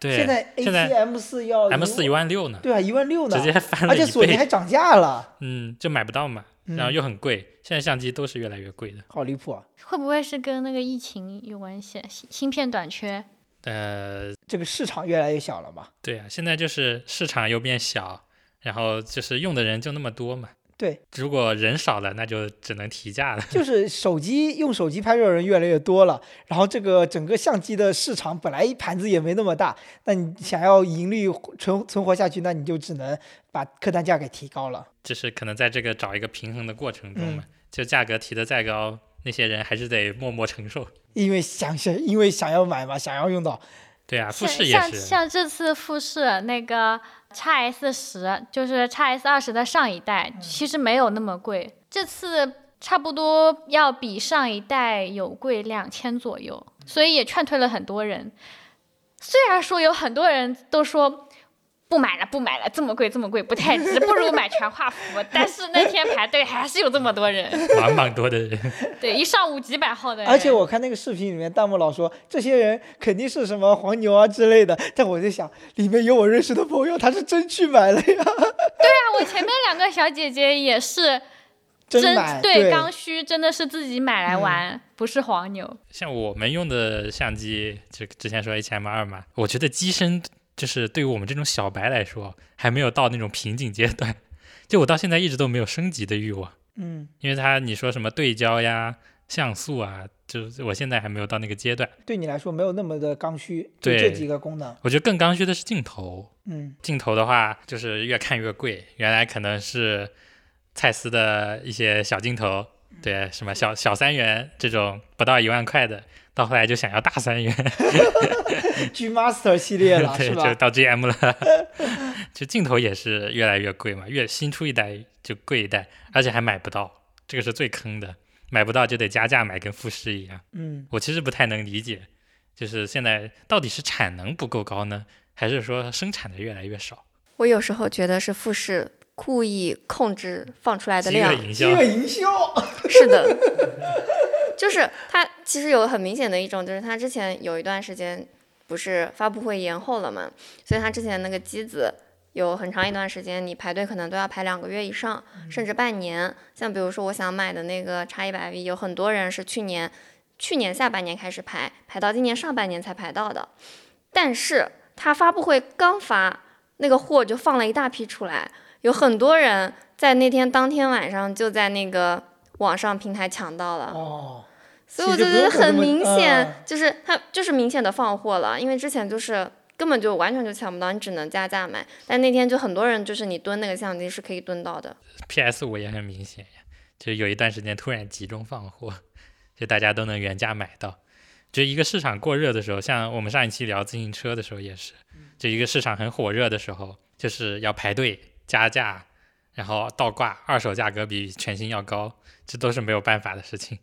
对，哦现在现在 ATM 四要 M 四一万六呢，对啊，一万六呢直，接翻了一而且索尼还倍，涨价了，嗯，就买不到嘛，然后嗯又很贵，现在相机都是越来越贵的，好离谱啊！会不会是跟那个疫情有关系？芯芯片短缺？呃，这个市场越来越小了嘛。对啊，现在就是市场又变小，然后就是用的人就那么多嘛，对，如果人少了，那就只能提价了。就是手机用手机拍照的人越来越多了，然后这个整个相机的市场本来一盘子也没那么大，那你想要盈利存存活下去，那你就只能把客单价给提高了。就是可能在这个找一个平衡的过程中嗯嘛，就价格提的再高，那些人还是得默默承受。因为想想，因为想要买嘛，想要用到，对啊，富士也是，像这次富士那个 x S 十，就是 x S 二十的上一代，其实没有那么贵，这次差不多要比上一代有贵两千左右，所以也劝退了很多人。虽然说有很多人都说不买了，不买了，这么贵，这么贵不太值，不如买全画幅。但是那天排队还是有这么多人，满满多的人，对，一上午几百号的人。而且我看那个视频里面弹幕老说这些人肯定是什么黄牛啊之类的，但我在想里面有我认识的朋友，他是真去买了呀，对啊我前面两个小姐姐也是真买，对对刚需，真的是自己买来玩，不是黄牛。像我们用的相机，就之前说 H M 二嘛，我觉得机身就是对于我们这种小白来说，还没有到那种瓶颈阶段。就我到现在一直都没有升级的欲望，嗯，因为它你说什么对焦呀、像素啊，就是我现在还没有到那个阶段。对你来说没有那么的刚需，就对这几个功能，我觉得更刚需的是镜头，嗯，镜头的话，就是越看越贵。原来可能是蔡司的一些小镜头，对，什么小小三元这种不到一万块的，到后来就想要大三元，G Master 系列了 对，是吧？就到 GM 了。就镜头也是越来越贵嘛，越新出一代就贵一代，而且还买不到，这个是最坑的，买不到就得加价买，跟富士一样。嗯，我其实不太能理解，就是现在到底是产能不够高呢，还是说生产的越来越少？我有时候觉得是富士故意控制放出来的量，营销饥饿，营销，是的，就是他其实有很明显的一种，就是他之前有一段时间不是发布会延后了嘛，所以他之前那个机子有很长一段时间你排队可能都要排两个月以上，甚至半年。像比如说我想买的那个叉一百 V，有很多人是去年去年下半年开始排，排到今年上半年才排到的。但是它发布会刚发，那个货就放了一大批出来。有很多人在那天当天晚上就在那个网上平台抢到了。哦，所以我就觉得很明显，嗯就是它就是明显的放货了，因为之前就是根本就完全就抢不到，你只能加价买。但那天就很多人就是你蹲那个相机是可以蹲到的。PS 五也很明显呀，就有一段时间突然集中放货，就大家都能原价买到。就一个市场过热的时候，像我们上一期聊自行车的时候也是，就一个市场很火热的时候，就是要排队加价，然后倒挂，二手价格比全新要高，这都是没有办法的事情，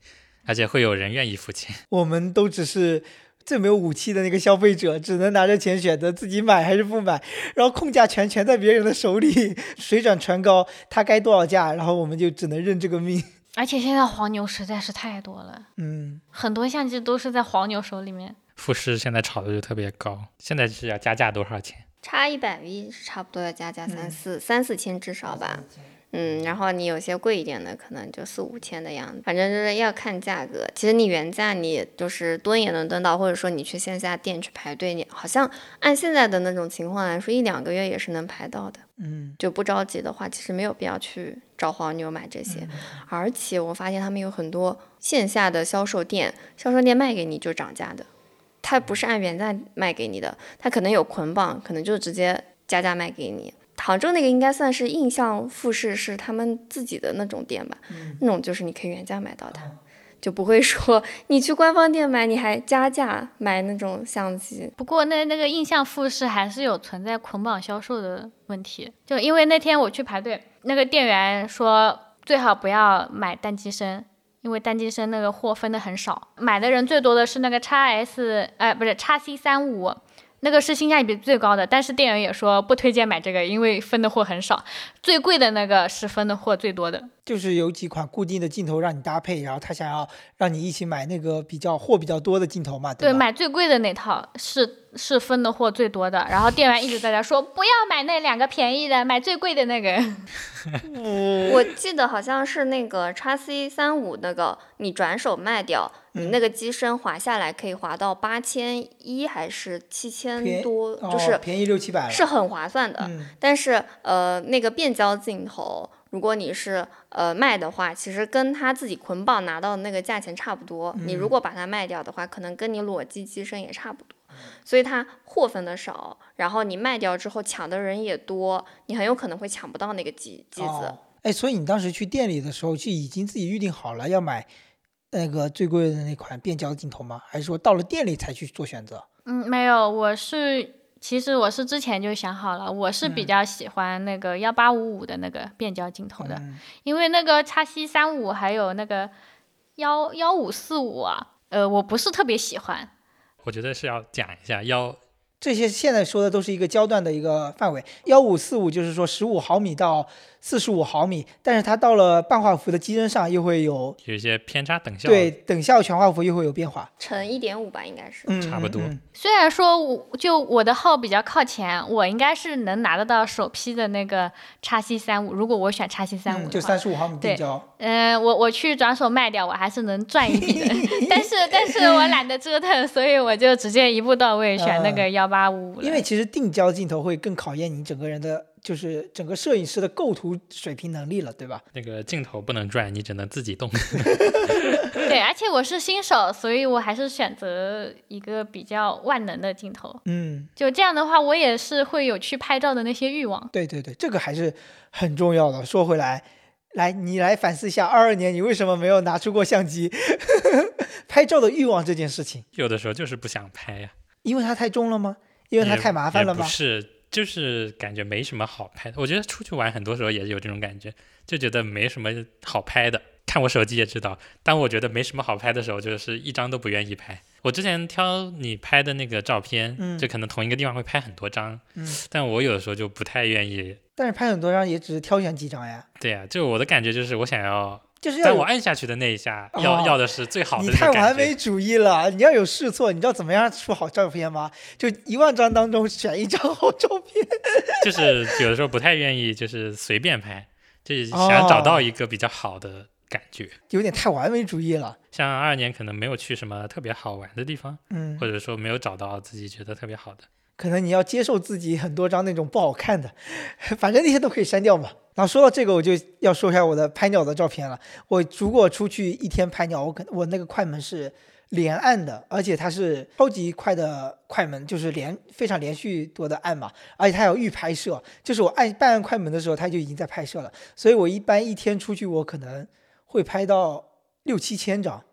而且会有人愿意付钱。我们都只是最没有武器的那个消费者，只能拿着钱选择自己买还是不买，然后控价权全在别人的手里，水涨船高，他该多少价，然后我们就只能认这个命。而且现在黄牛实在是太多了，嗯，很多相机都是在黄牛手里面。富士现在炒的就特别高，现在是要加价多少钱？差一百 V 是差不多要加价三嗯四、三四千至少吧。嗯，然后你有些贵一点的，可能就四五千的样子，反正就是要看价格。其实你原价你就是蹲也能蹲到，或者说你去线下店去排队，你好像按现在的那种情况来说，一两个月也是能排到的。嗯，就不着急的话，其实没有必要去找黄牛买这些。而且我发现他们有很多线下的销售店，销售店卖给你就涨价的，它不是按原价卖给你的，它可能有捆绑，可能就直接加价卖给你。杭州那个应该算是印象富士，是他们自己的那种店吧，那种就是你可以原价买到的，就不会说你去官方店买你还加价买那种相机。不过那那个印象富士还是有存在捆绑销售的问题，就因为那天我去排队，那个店员说最好不要买单机身，因为单机身那个货分的很少，买的人最多的是那个 x S，呃，不是 x C 三五。那个是性价比最高的，但是店员也说不推荐买这个，因为分的货很少。最贵的那个是分的货最多的。就是有几款固定的镜头让你搭配，然后他想要让你一起买那个比较货比较多的镜头嘛，对，吧？买最贵的那套是是分的货最多的，然后店员一直在那说不要买那两个便宜的，买最贵的那个。我记得好像是那个叉 C 三五那个，你转手卖掉，你那个机身划下来可以划到八千一还是七千多，哦就是便宜六七百，是很划算的。嗯但是呃，那个变焦镜头，如果你是呃卖的话，其实跟他自己捆绑拿到的那个价钱差不多。你嗯如果把它卖掉的话，可能跟你裸机机身也差不多。所以它货分的少，然后你卖掉之后抢的人也多，你很有可能会抢不到那个机机子。哦哎，所以你当时去店里的时候，就已经自己预定好了要买那个最贵的那款变焦镜头吗？还是说到了店里才去做选择？嗯，没有，我是其实我是之前就想好了，我是比较喜欢那个幺八五五的那个变焦镜头的，嗯因为那个叉 C 三五还有那个幺幺五四五啊，呃，我不是特别喜欢。我觉得是要讲一下幺这些现在说的都是一个焦段的一个范围，幺五四五就是说十五毫米到四十五毫米，但是它到了半画幅的机身上又会有有一些偏差等效，对等效全画幅又会有变化，乘一点五吧，应该是。嗯，差不多嗯嗯虽然说我就我的号比较靠前，我应该是能拿得到首批的那个叉 C 三五，如果我选叉 C 三五嗯就的话，三十五毫米对定焦，嗯、我我去转手卖掉，我还是能赚一笔的。但是但是我懒得折腾，所以我就直接一步到位选那个幺八五五因为其实定焦镜头会更考验你整个人的，就是整个摄影师的构图水平能力了，对吧？那个镜头不能转，你只能自己动。对，而且我是新手，所以我还是选择一个比较万能的镜头。嗯，就这样的话，我也是会有去拍照的那些欲望。对对对，这个还是很重要的。说回来，来你来反思一下，二二年你为什么没有拿出过相机？拍照的欲望这件事情，有的时候就是不想拍呀、因为它太重了吗？因为它太麻烦了吗不吗？是，就是感觉没什么好拍的。我觉得出去玩很多时候也有这种感觉，就觉得没什么好拍的。看我手机也知道，当我觉得没什么好拍的时候，就是一张都不愿意拍。我之前挑你拍的那个照片，嗯就可能同一个地方会拍很多张，嗯但我有的时候就不太愿意。但是拍很多张也只是挑选几张呀，对呀、就我的感觉就是我想要，就是要有当我按下去的那一下，要哦要的是最好的你太。完美主义了，你要有试错，你知道怎么样出好照片吗？就一万张当中选一张好照片。就是有的时候不太愿意，就是随便拍，就是想找到一个比较好的感觉。有点太完美主义了。像二二年可能没有去什么特别好玩的地方，嗯，或者说没有找到自己觉得特别好的。可能你要接受自己很多张那种不好看的，反正那些都可以删掉嘛。然后说到这个，我就要说一下我的拍鸟的照片了。我如果出去一天拍鸟，我可我那个快门是连按的，而且它是超级快的快门，就是连非常连续多的按嘛，而且它有预拍摄，就是我按半按快门的时候，它就已经在拍摄了。所以我一般一天出去，我可能会拍到六七千张。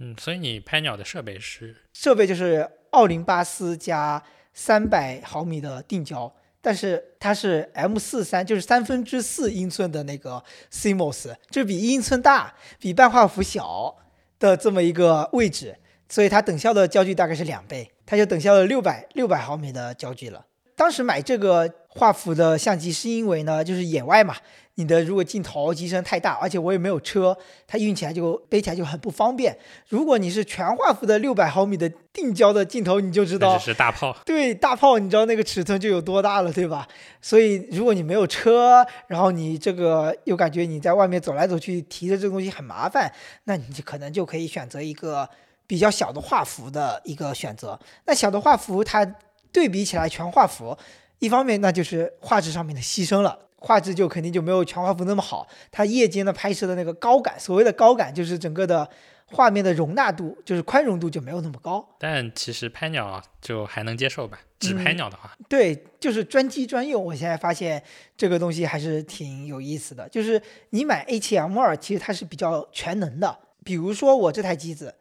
嗯，所以你拍鸟的设备是？设备就是奥林巴斯加三百毫米的定焦。但是它是 M 四三，就是三分之四英寸的那个 CMOS，就比一英寸大，比半画幅小的这么一个位置，所以它等效的焦距大概是两倍，它就等效了六百六百毫米的焦距了。当时买这个画幅的相机是因为呢，就是野外嘛。你的如果镜头机身太大，而且我也没有车，它运起来就背起来就很不方便。如果你是全画幅的六百毫米的定焦的镜头，你就知道是大炮。对，大炮，你知道那个尺寸就有多大了，对吧？所以如果你没有车，然后你这个又感觉你在外面走来走去提着这个东西很麻烦，那你就可能就可以选择一个比较小的画幅的一个选择。那小的画幅它对比起来全画幅，一方面那就是画质上面的牺牲了。画质就肯定就没有全画幅那么好，它夜间的拍摄的那个高感，所谓的高感就是整个的画面的容纳度，就是宽容度就没有那么高。但其实拍鸟就还能接受吧，只拍鸟的话。对，就是专机专用。我现在发现这个东西还是挺有意思的，就是你买 A7M2，其实它是比较全能的。比如说我这台机子，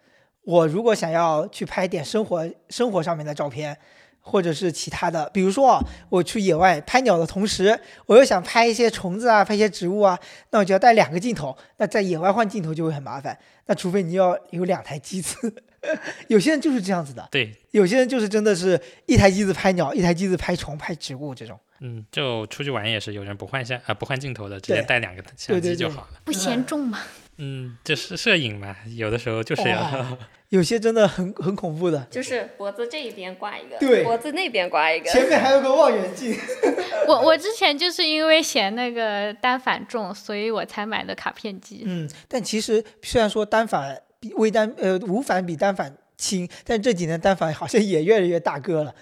我如果想要去拍点生活生活上面的照片。或者是其他的，比如说我去野外拍鸟的同时，我又想拍一些虫子啊，拍一些植物啊，那我就要带两个镜头。那在野外换镜头就会很麻烦。那除非你要有两台机子，有些人就是这样子的。对，有些人就是真的是一台机子拍鸟，一台机子拍虫、拍植物这种。嗯，就出去玩也是有人不换相啊不换镜头的，直接带两个相机就好了。不嫌重吗？嗯，就是摄影嘛，有的时候就是要。有些真的很很恐怖的，就是脖子这一边挂一个，对，脖子那边挂一个，前面还有个望远镜。我我之前就是因为嫌那个单反重，所以我才买的卡片机。嗯，但其实虽然说单反比微单呃无反比单反轻，但这几年单反好像也越来越大个了，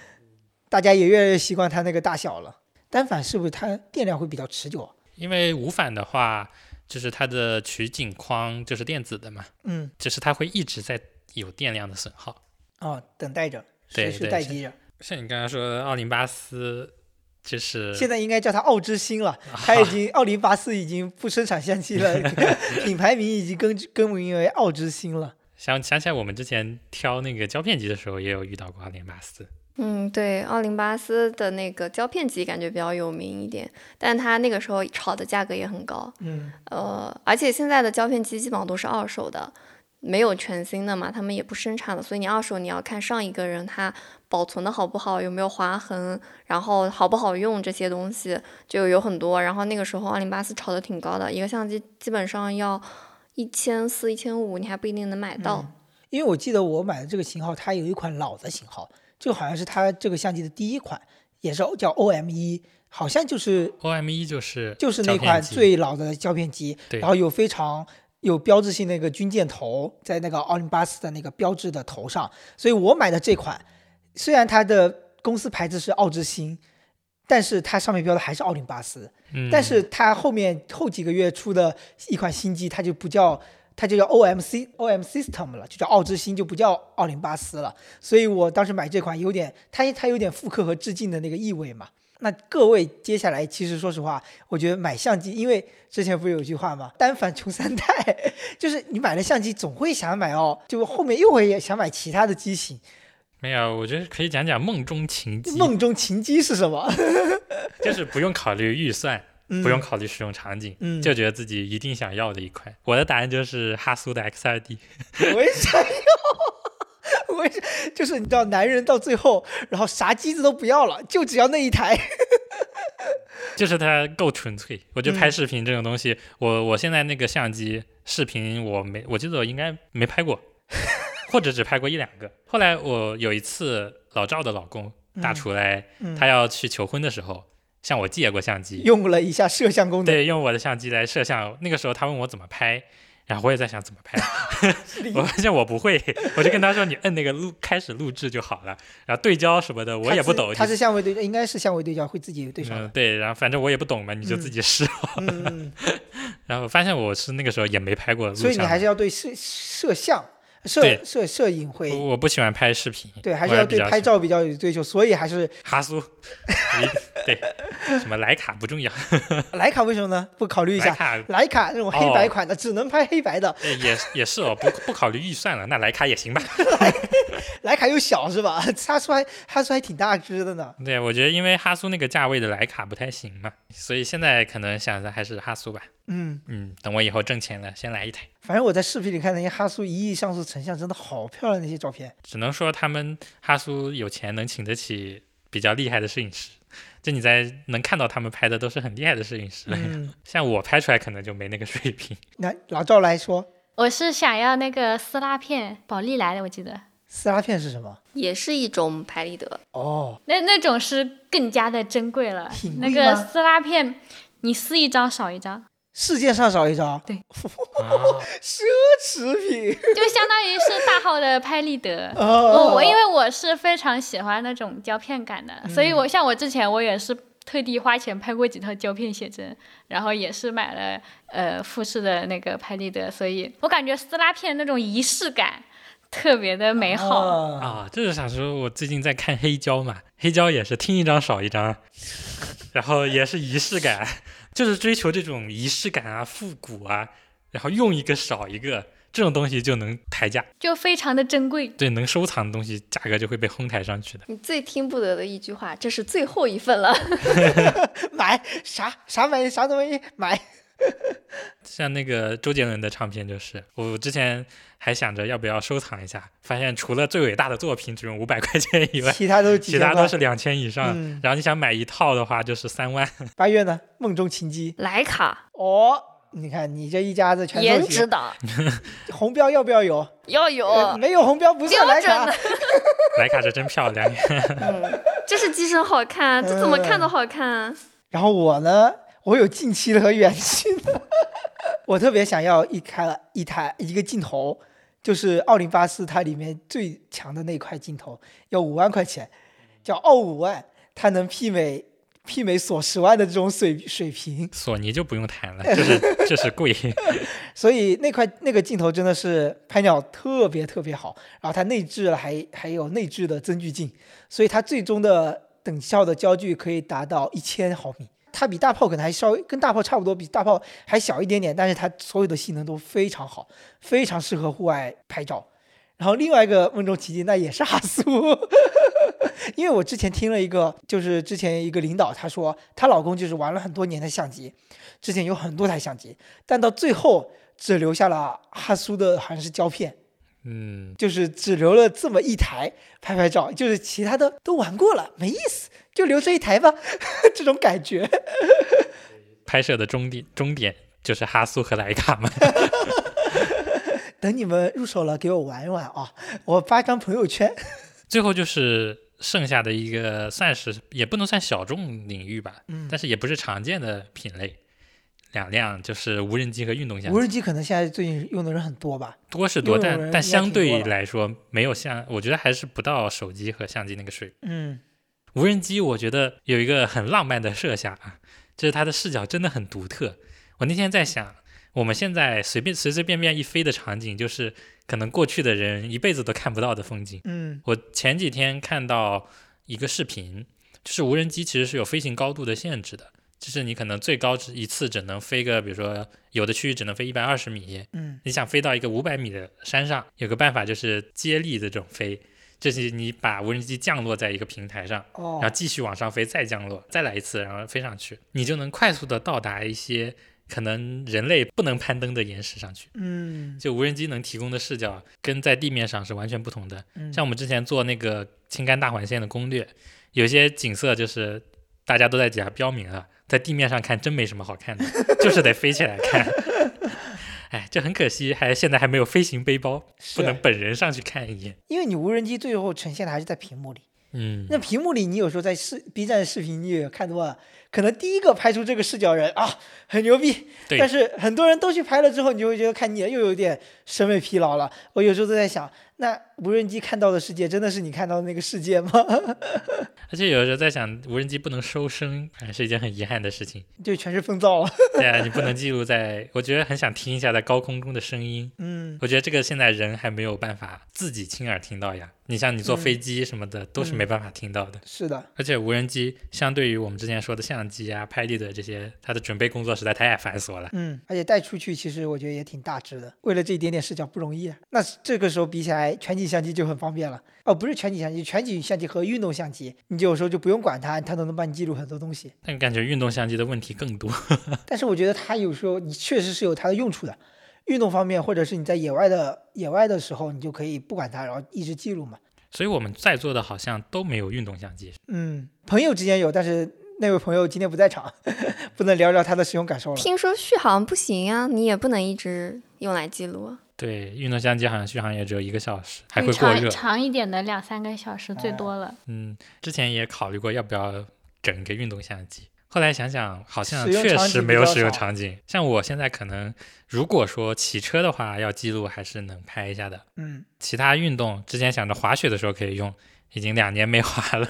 大家也越来越习惯它那个大小了。单反是不是它电量会比较持久？因为无反的话，就是它的取景框就是电子的嘛，嗯，就是它会一直在。有电量的损耗哦，等待着，随时待机着。像你刚刚说的奥林巴斯，就是现在应该叫它奥之星了。它已经奥林巴斯已经不生产相机了，品牌名已经更更名为奥之星了。想想起来，我们之前挑那个胶片机的时候，也有遇到过奥林巴斯。嗯，对，奥林巴斯的那个胶片机感觉比较有名一点，但它那个时候炒的价格也很高。嗯，呃，而且现在的胶片机基本上都是二手的。没有全新的嘛，他们也不生产了，所以你二手你要看上一个人他保存的好不好，有没有划痕，然后好不好用这些东西就有很多。然后那个时候奥林巴斯炒的挺高的，一个相机基本上要一千四、一千五，你还不一定能买到。因为我记得我买的这个型号，它有一款老的型号，这个好像是它这个相机的第一款，也是叫 O M 一，好像就是 O M 一就是就是那款最老的胶片机，然后有非常。有标志性那个军舰头在那个奥林巴斯的那个标志的头上，所以我买的这款，虽然它的公司牌子是奥之星，但是它上面标的还是奥林巴斯。嗯。但是它后面后几个月出的一款新机，它就不叫，它就叫 O M C O M System 了，就叫奥之星，就不叫奥林巴斯了。所以我当时买这款有点，它它有点复刻和致敬的那个意味嘛。那各位接下来，其实说实话，我觉得买相机，因为之前不是有句话嘛？单反穷三代，就是你买了相机，总会想买哦，就后面又会想买其他的机型。没有，我觉得可以讲讲梦中情机。梦中情机是什么？就是不用考虑预算，不用考虑使用场景，就觉得自己一定想要的一块。我的答案就是哈苏的 X 二 D。我也想要。我也，就是你知道，男人到最后，然后啥机子都不要了，就只要那一台。就是它够纯粹。我觉得拍视频这种东西，我我现在那个相机视频我没，我记得我应该没拍过，或者只拍过一两个。后来我有一次，老赵的老公大厨来，他要去求婚的时候，向我借过相机，用了一下摄像功能，对，用我的相机来摄像。那个时候他问我怎么拍。然后我也在想怎么拍，我发现我不会，我就跟他说你摁那个录开始录制就好了，然后对焦什么的我也不懂。他是相位对焦，应该是相位对焦会自己对上。嗯，对，然后反正我也不懂嘛，你就自己试。嗯，然后发现我是那个时候也没拍过，所以你还是要对摄摄像。摄摄摄影会，我不喜欢拍视频，对，还是要对拍照比较有追求，所以还是 哈苏，对，什么徕卡不重要，徕卡为什么呢？不考虑一下，徕卡那种黑白款的，只能拍黑白的，也也是哦，不不考虑预算了，那徕卡也行吧，徕卡又小是吧？哈苏还哈苏还挺大只的呢，对，我觉得因为哈苏那个价位的徕卡不太行嘛，所以现在可能想着还是哈苏吧。嗯嗯，等我以后挣钱了，先来一台。反正我在视频里看那些哈苏一亿像素成像，真的好漂亮那些照片。只能说他们哈苏有钱，能请得起比较厉害的摄影师。就你在能看到他们拍的都是很厉害的摄影师。嗯，像我拍出来可能就没那个水平。那老赵来说，我是想要那个撕拉片，宝丽来的，我记得。撕拉片是什么？也是一种拍立得。哦，那那种是更加的珍贵了。那个撕拉片，你撕一张少一张。世界上少一张，对，奢侈品，就相当于是大号的拍立得。我我因为我是非常喜欢那种胶片感的，所以我像我之前我也是特地花钱拍过几套胶片写真，然后也是买了呃富士的那个拍立得，所以我感觉撕拉片那种仪式感特别的美好啊。就是想说，我最近在看黑胶嘛，黑胶也是听一张少一张，然后也是仪式感。就是追求这种仪式感啊、复古啊，然后用一个少一个，这种东西就能抬价，就非常的珍贵。对，能收藏的东西价格就会被哄抬上去的。你最听不得的一句话，这是最后一份了，买啥啥买啥东西买。像那个周杰伦的唱片，就是我之前还想着要不要收藏一下，发现除了最伟大的作品只用五百 块钱以外，其他都是其他都是两千以上。然后你想买一套的话，就是三万。八月呢？梦中情机。莱卡。哦，你看你这一家子全颜值党。红标要不要有？要有。没有红标不算莱卡。莱卡这真漂亮。嗯，这是机身好看，这怎么看都好看。然后我呢？我有近期的和远期的，我特别想要一开一台一个镜头，就是奥林巴斯它里面最强的那块镜头，要五万块钱，叫奥五万，它能媲美媲美索十万的这种水水平。索尼就不用谈了，就是 就是贵。所以那块那个镜头真的是拍鸟特别特别好，然后它内置了还还有内置的增距镜，所以它最终的等效的焦距可以达到一千毫米。它比大炮可能还稍微跟大炮差不多，比大炮还小一点点，但是它所有的性能都非常好，非常适合户外拍照。然后另外一个梦中奇迹，那也是哈苏，因为我之前听了一个，就是之前一个领导他说，她老公就是玩了很多年的相机，之前有很多台相机，但到最后只留下了哈苏的好像是胶片，嗯，就是只留了这么一台拍拍照，就是其他的都玩过了，没意思。就留这一台吧，这种感觉。拍摄的终点终点就是哈苏和莱卡嘛？等你们入手了，给我玩一玩啊！我发张朋友圈。最后就是剩下的一个，算是也不能算小众领域吧，嗯，但是也不是常见的品类，两辆就是无人机和运动相机。无人机可能现在最近用的人很多吧？多是多，但但相对来说没有像，我觉得还是不到手机和相机那个水平。嗯。无人机，我觉得有一个很浪漫的设想啊，就是它的视角真的很独特。我那天在想，我们现在随便随随便便一飞的场景，就是可能过去的人一辈子都看不到的风景。嗯，我前几天看到一个视频，就是无人机其实是有飞行高度的限制的，就是你可能最高只一次只能飞个，比如说有的区域只能飞一百二十米。嗯，你想飞到一个五百米的山上，有个办法就是接力的这种飞。就是你把无人机降落在一个平台上，然后继续往上飞，再降落，再来一次，然后飞上去，你就能快速的到达一些可能人类不能攀登的岩石上去。嗯，就无人机能提供的视角跟在地面上是完全不同的。像我们之前做那个青甘大环线的攻略，有些景色就是大家都在底下标明了，在地面上看真没什么好看的，就是得飞起来看。哎，这很可惜，还现在还没有飞行背包，不能本人上去看一眼。因为你无人机最后呈现的还是在屏幕里，嗯，那屏幕里你有时候在视 B 站视频你也看多了，可能第一个拍出这个视角人啊很牛逼，对但是很多人都去拍了之后，你就会觉得看腻了，又有点审美疲劳了。我有时候都在想，那无人机看到的世界真的是你看到的那个世界吗？而且有时候在想，无人机不能收声，还是一件很遗憾的事情。就全是风噪了。对啊，你不能记录在，我觉得很想听一下在高空中的声音。嗯，我觉得这个现在人还没有办法自己亲耳听到呀。你像你坐飞机什么的，都是没办法听到的。是的，而且无人机相对于我们之前说的相机啊、拍立得这些，他的准备工作实在太繁琐了。嗯，而且带出去其实我觉得也挺大只的，为了这一点点视角不容易啊。那这个时候比起来，全景相机就很方便了。哦，不是全景相机，全景相机和运动相机，你就有时候就不用管它，它都能帮你记录很多东西。但感觉运动相机的问题更多。但是我觉得它有时候你确实是有它的用处的，运动方面或者是你在野外的野外的时候，你就可以不管它，然后一直记录嘛。所以我们在座的好像都没有运动相机。嗯，朋友之间有，但是那位朋友今天不在场，不能聊聊他的使用感受了。听说续航不行啊，你也不能一直用来记录。对，运动相机好像续航也只有一个小时，还会过热长。长一点的两三个小时最多了。嗯，之前也考虑过要不要整一个运动相机，后来想想好像确实没有使用少场景。像我现在可能，如果说骑车的话，要记录还是能拍一下的。嗯，其他运动之前想着滑雪的时候可以用，已经两年没滑了，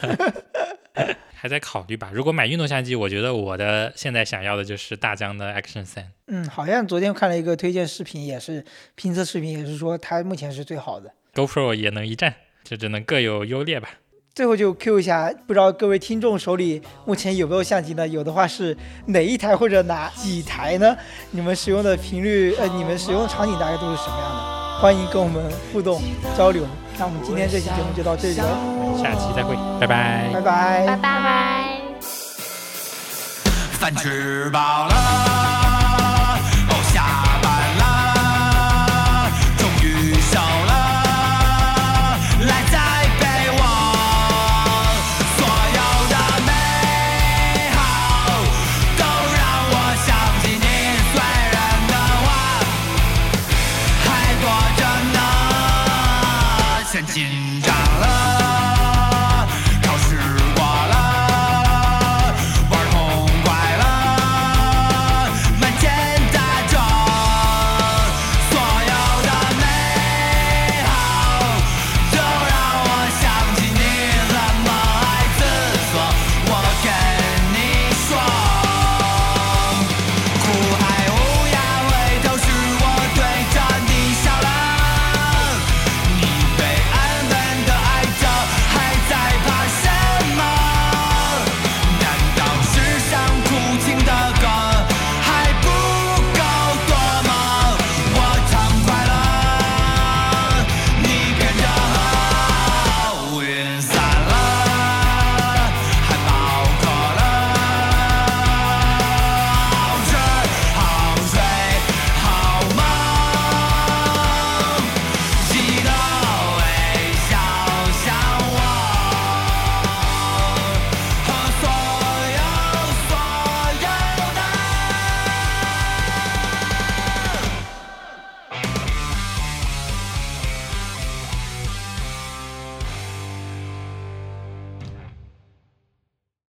还在考虑吧。如果买运动相机，我觉得我的现在想要的就是大疆的 Action 三。嗯，好像昨天看了一个推荐视频，也是评测视频，也是说它目前是最好的。GoPro 也能一战，这只能各有优劣吧。最后就 Q 一下，不知道各位听众手里目前有没有相机呢？有的话是哪一台或者哪几台呢？你们使用的频率，呃，你们使用的场景大概都是什么样的？欢迎跟我们互动交流。那我们今天这期节目就到这里了，下期再会，拜拜拜拜拜拜。饭吃饱了。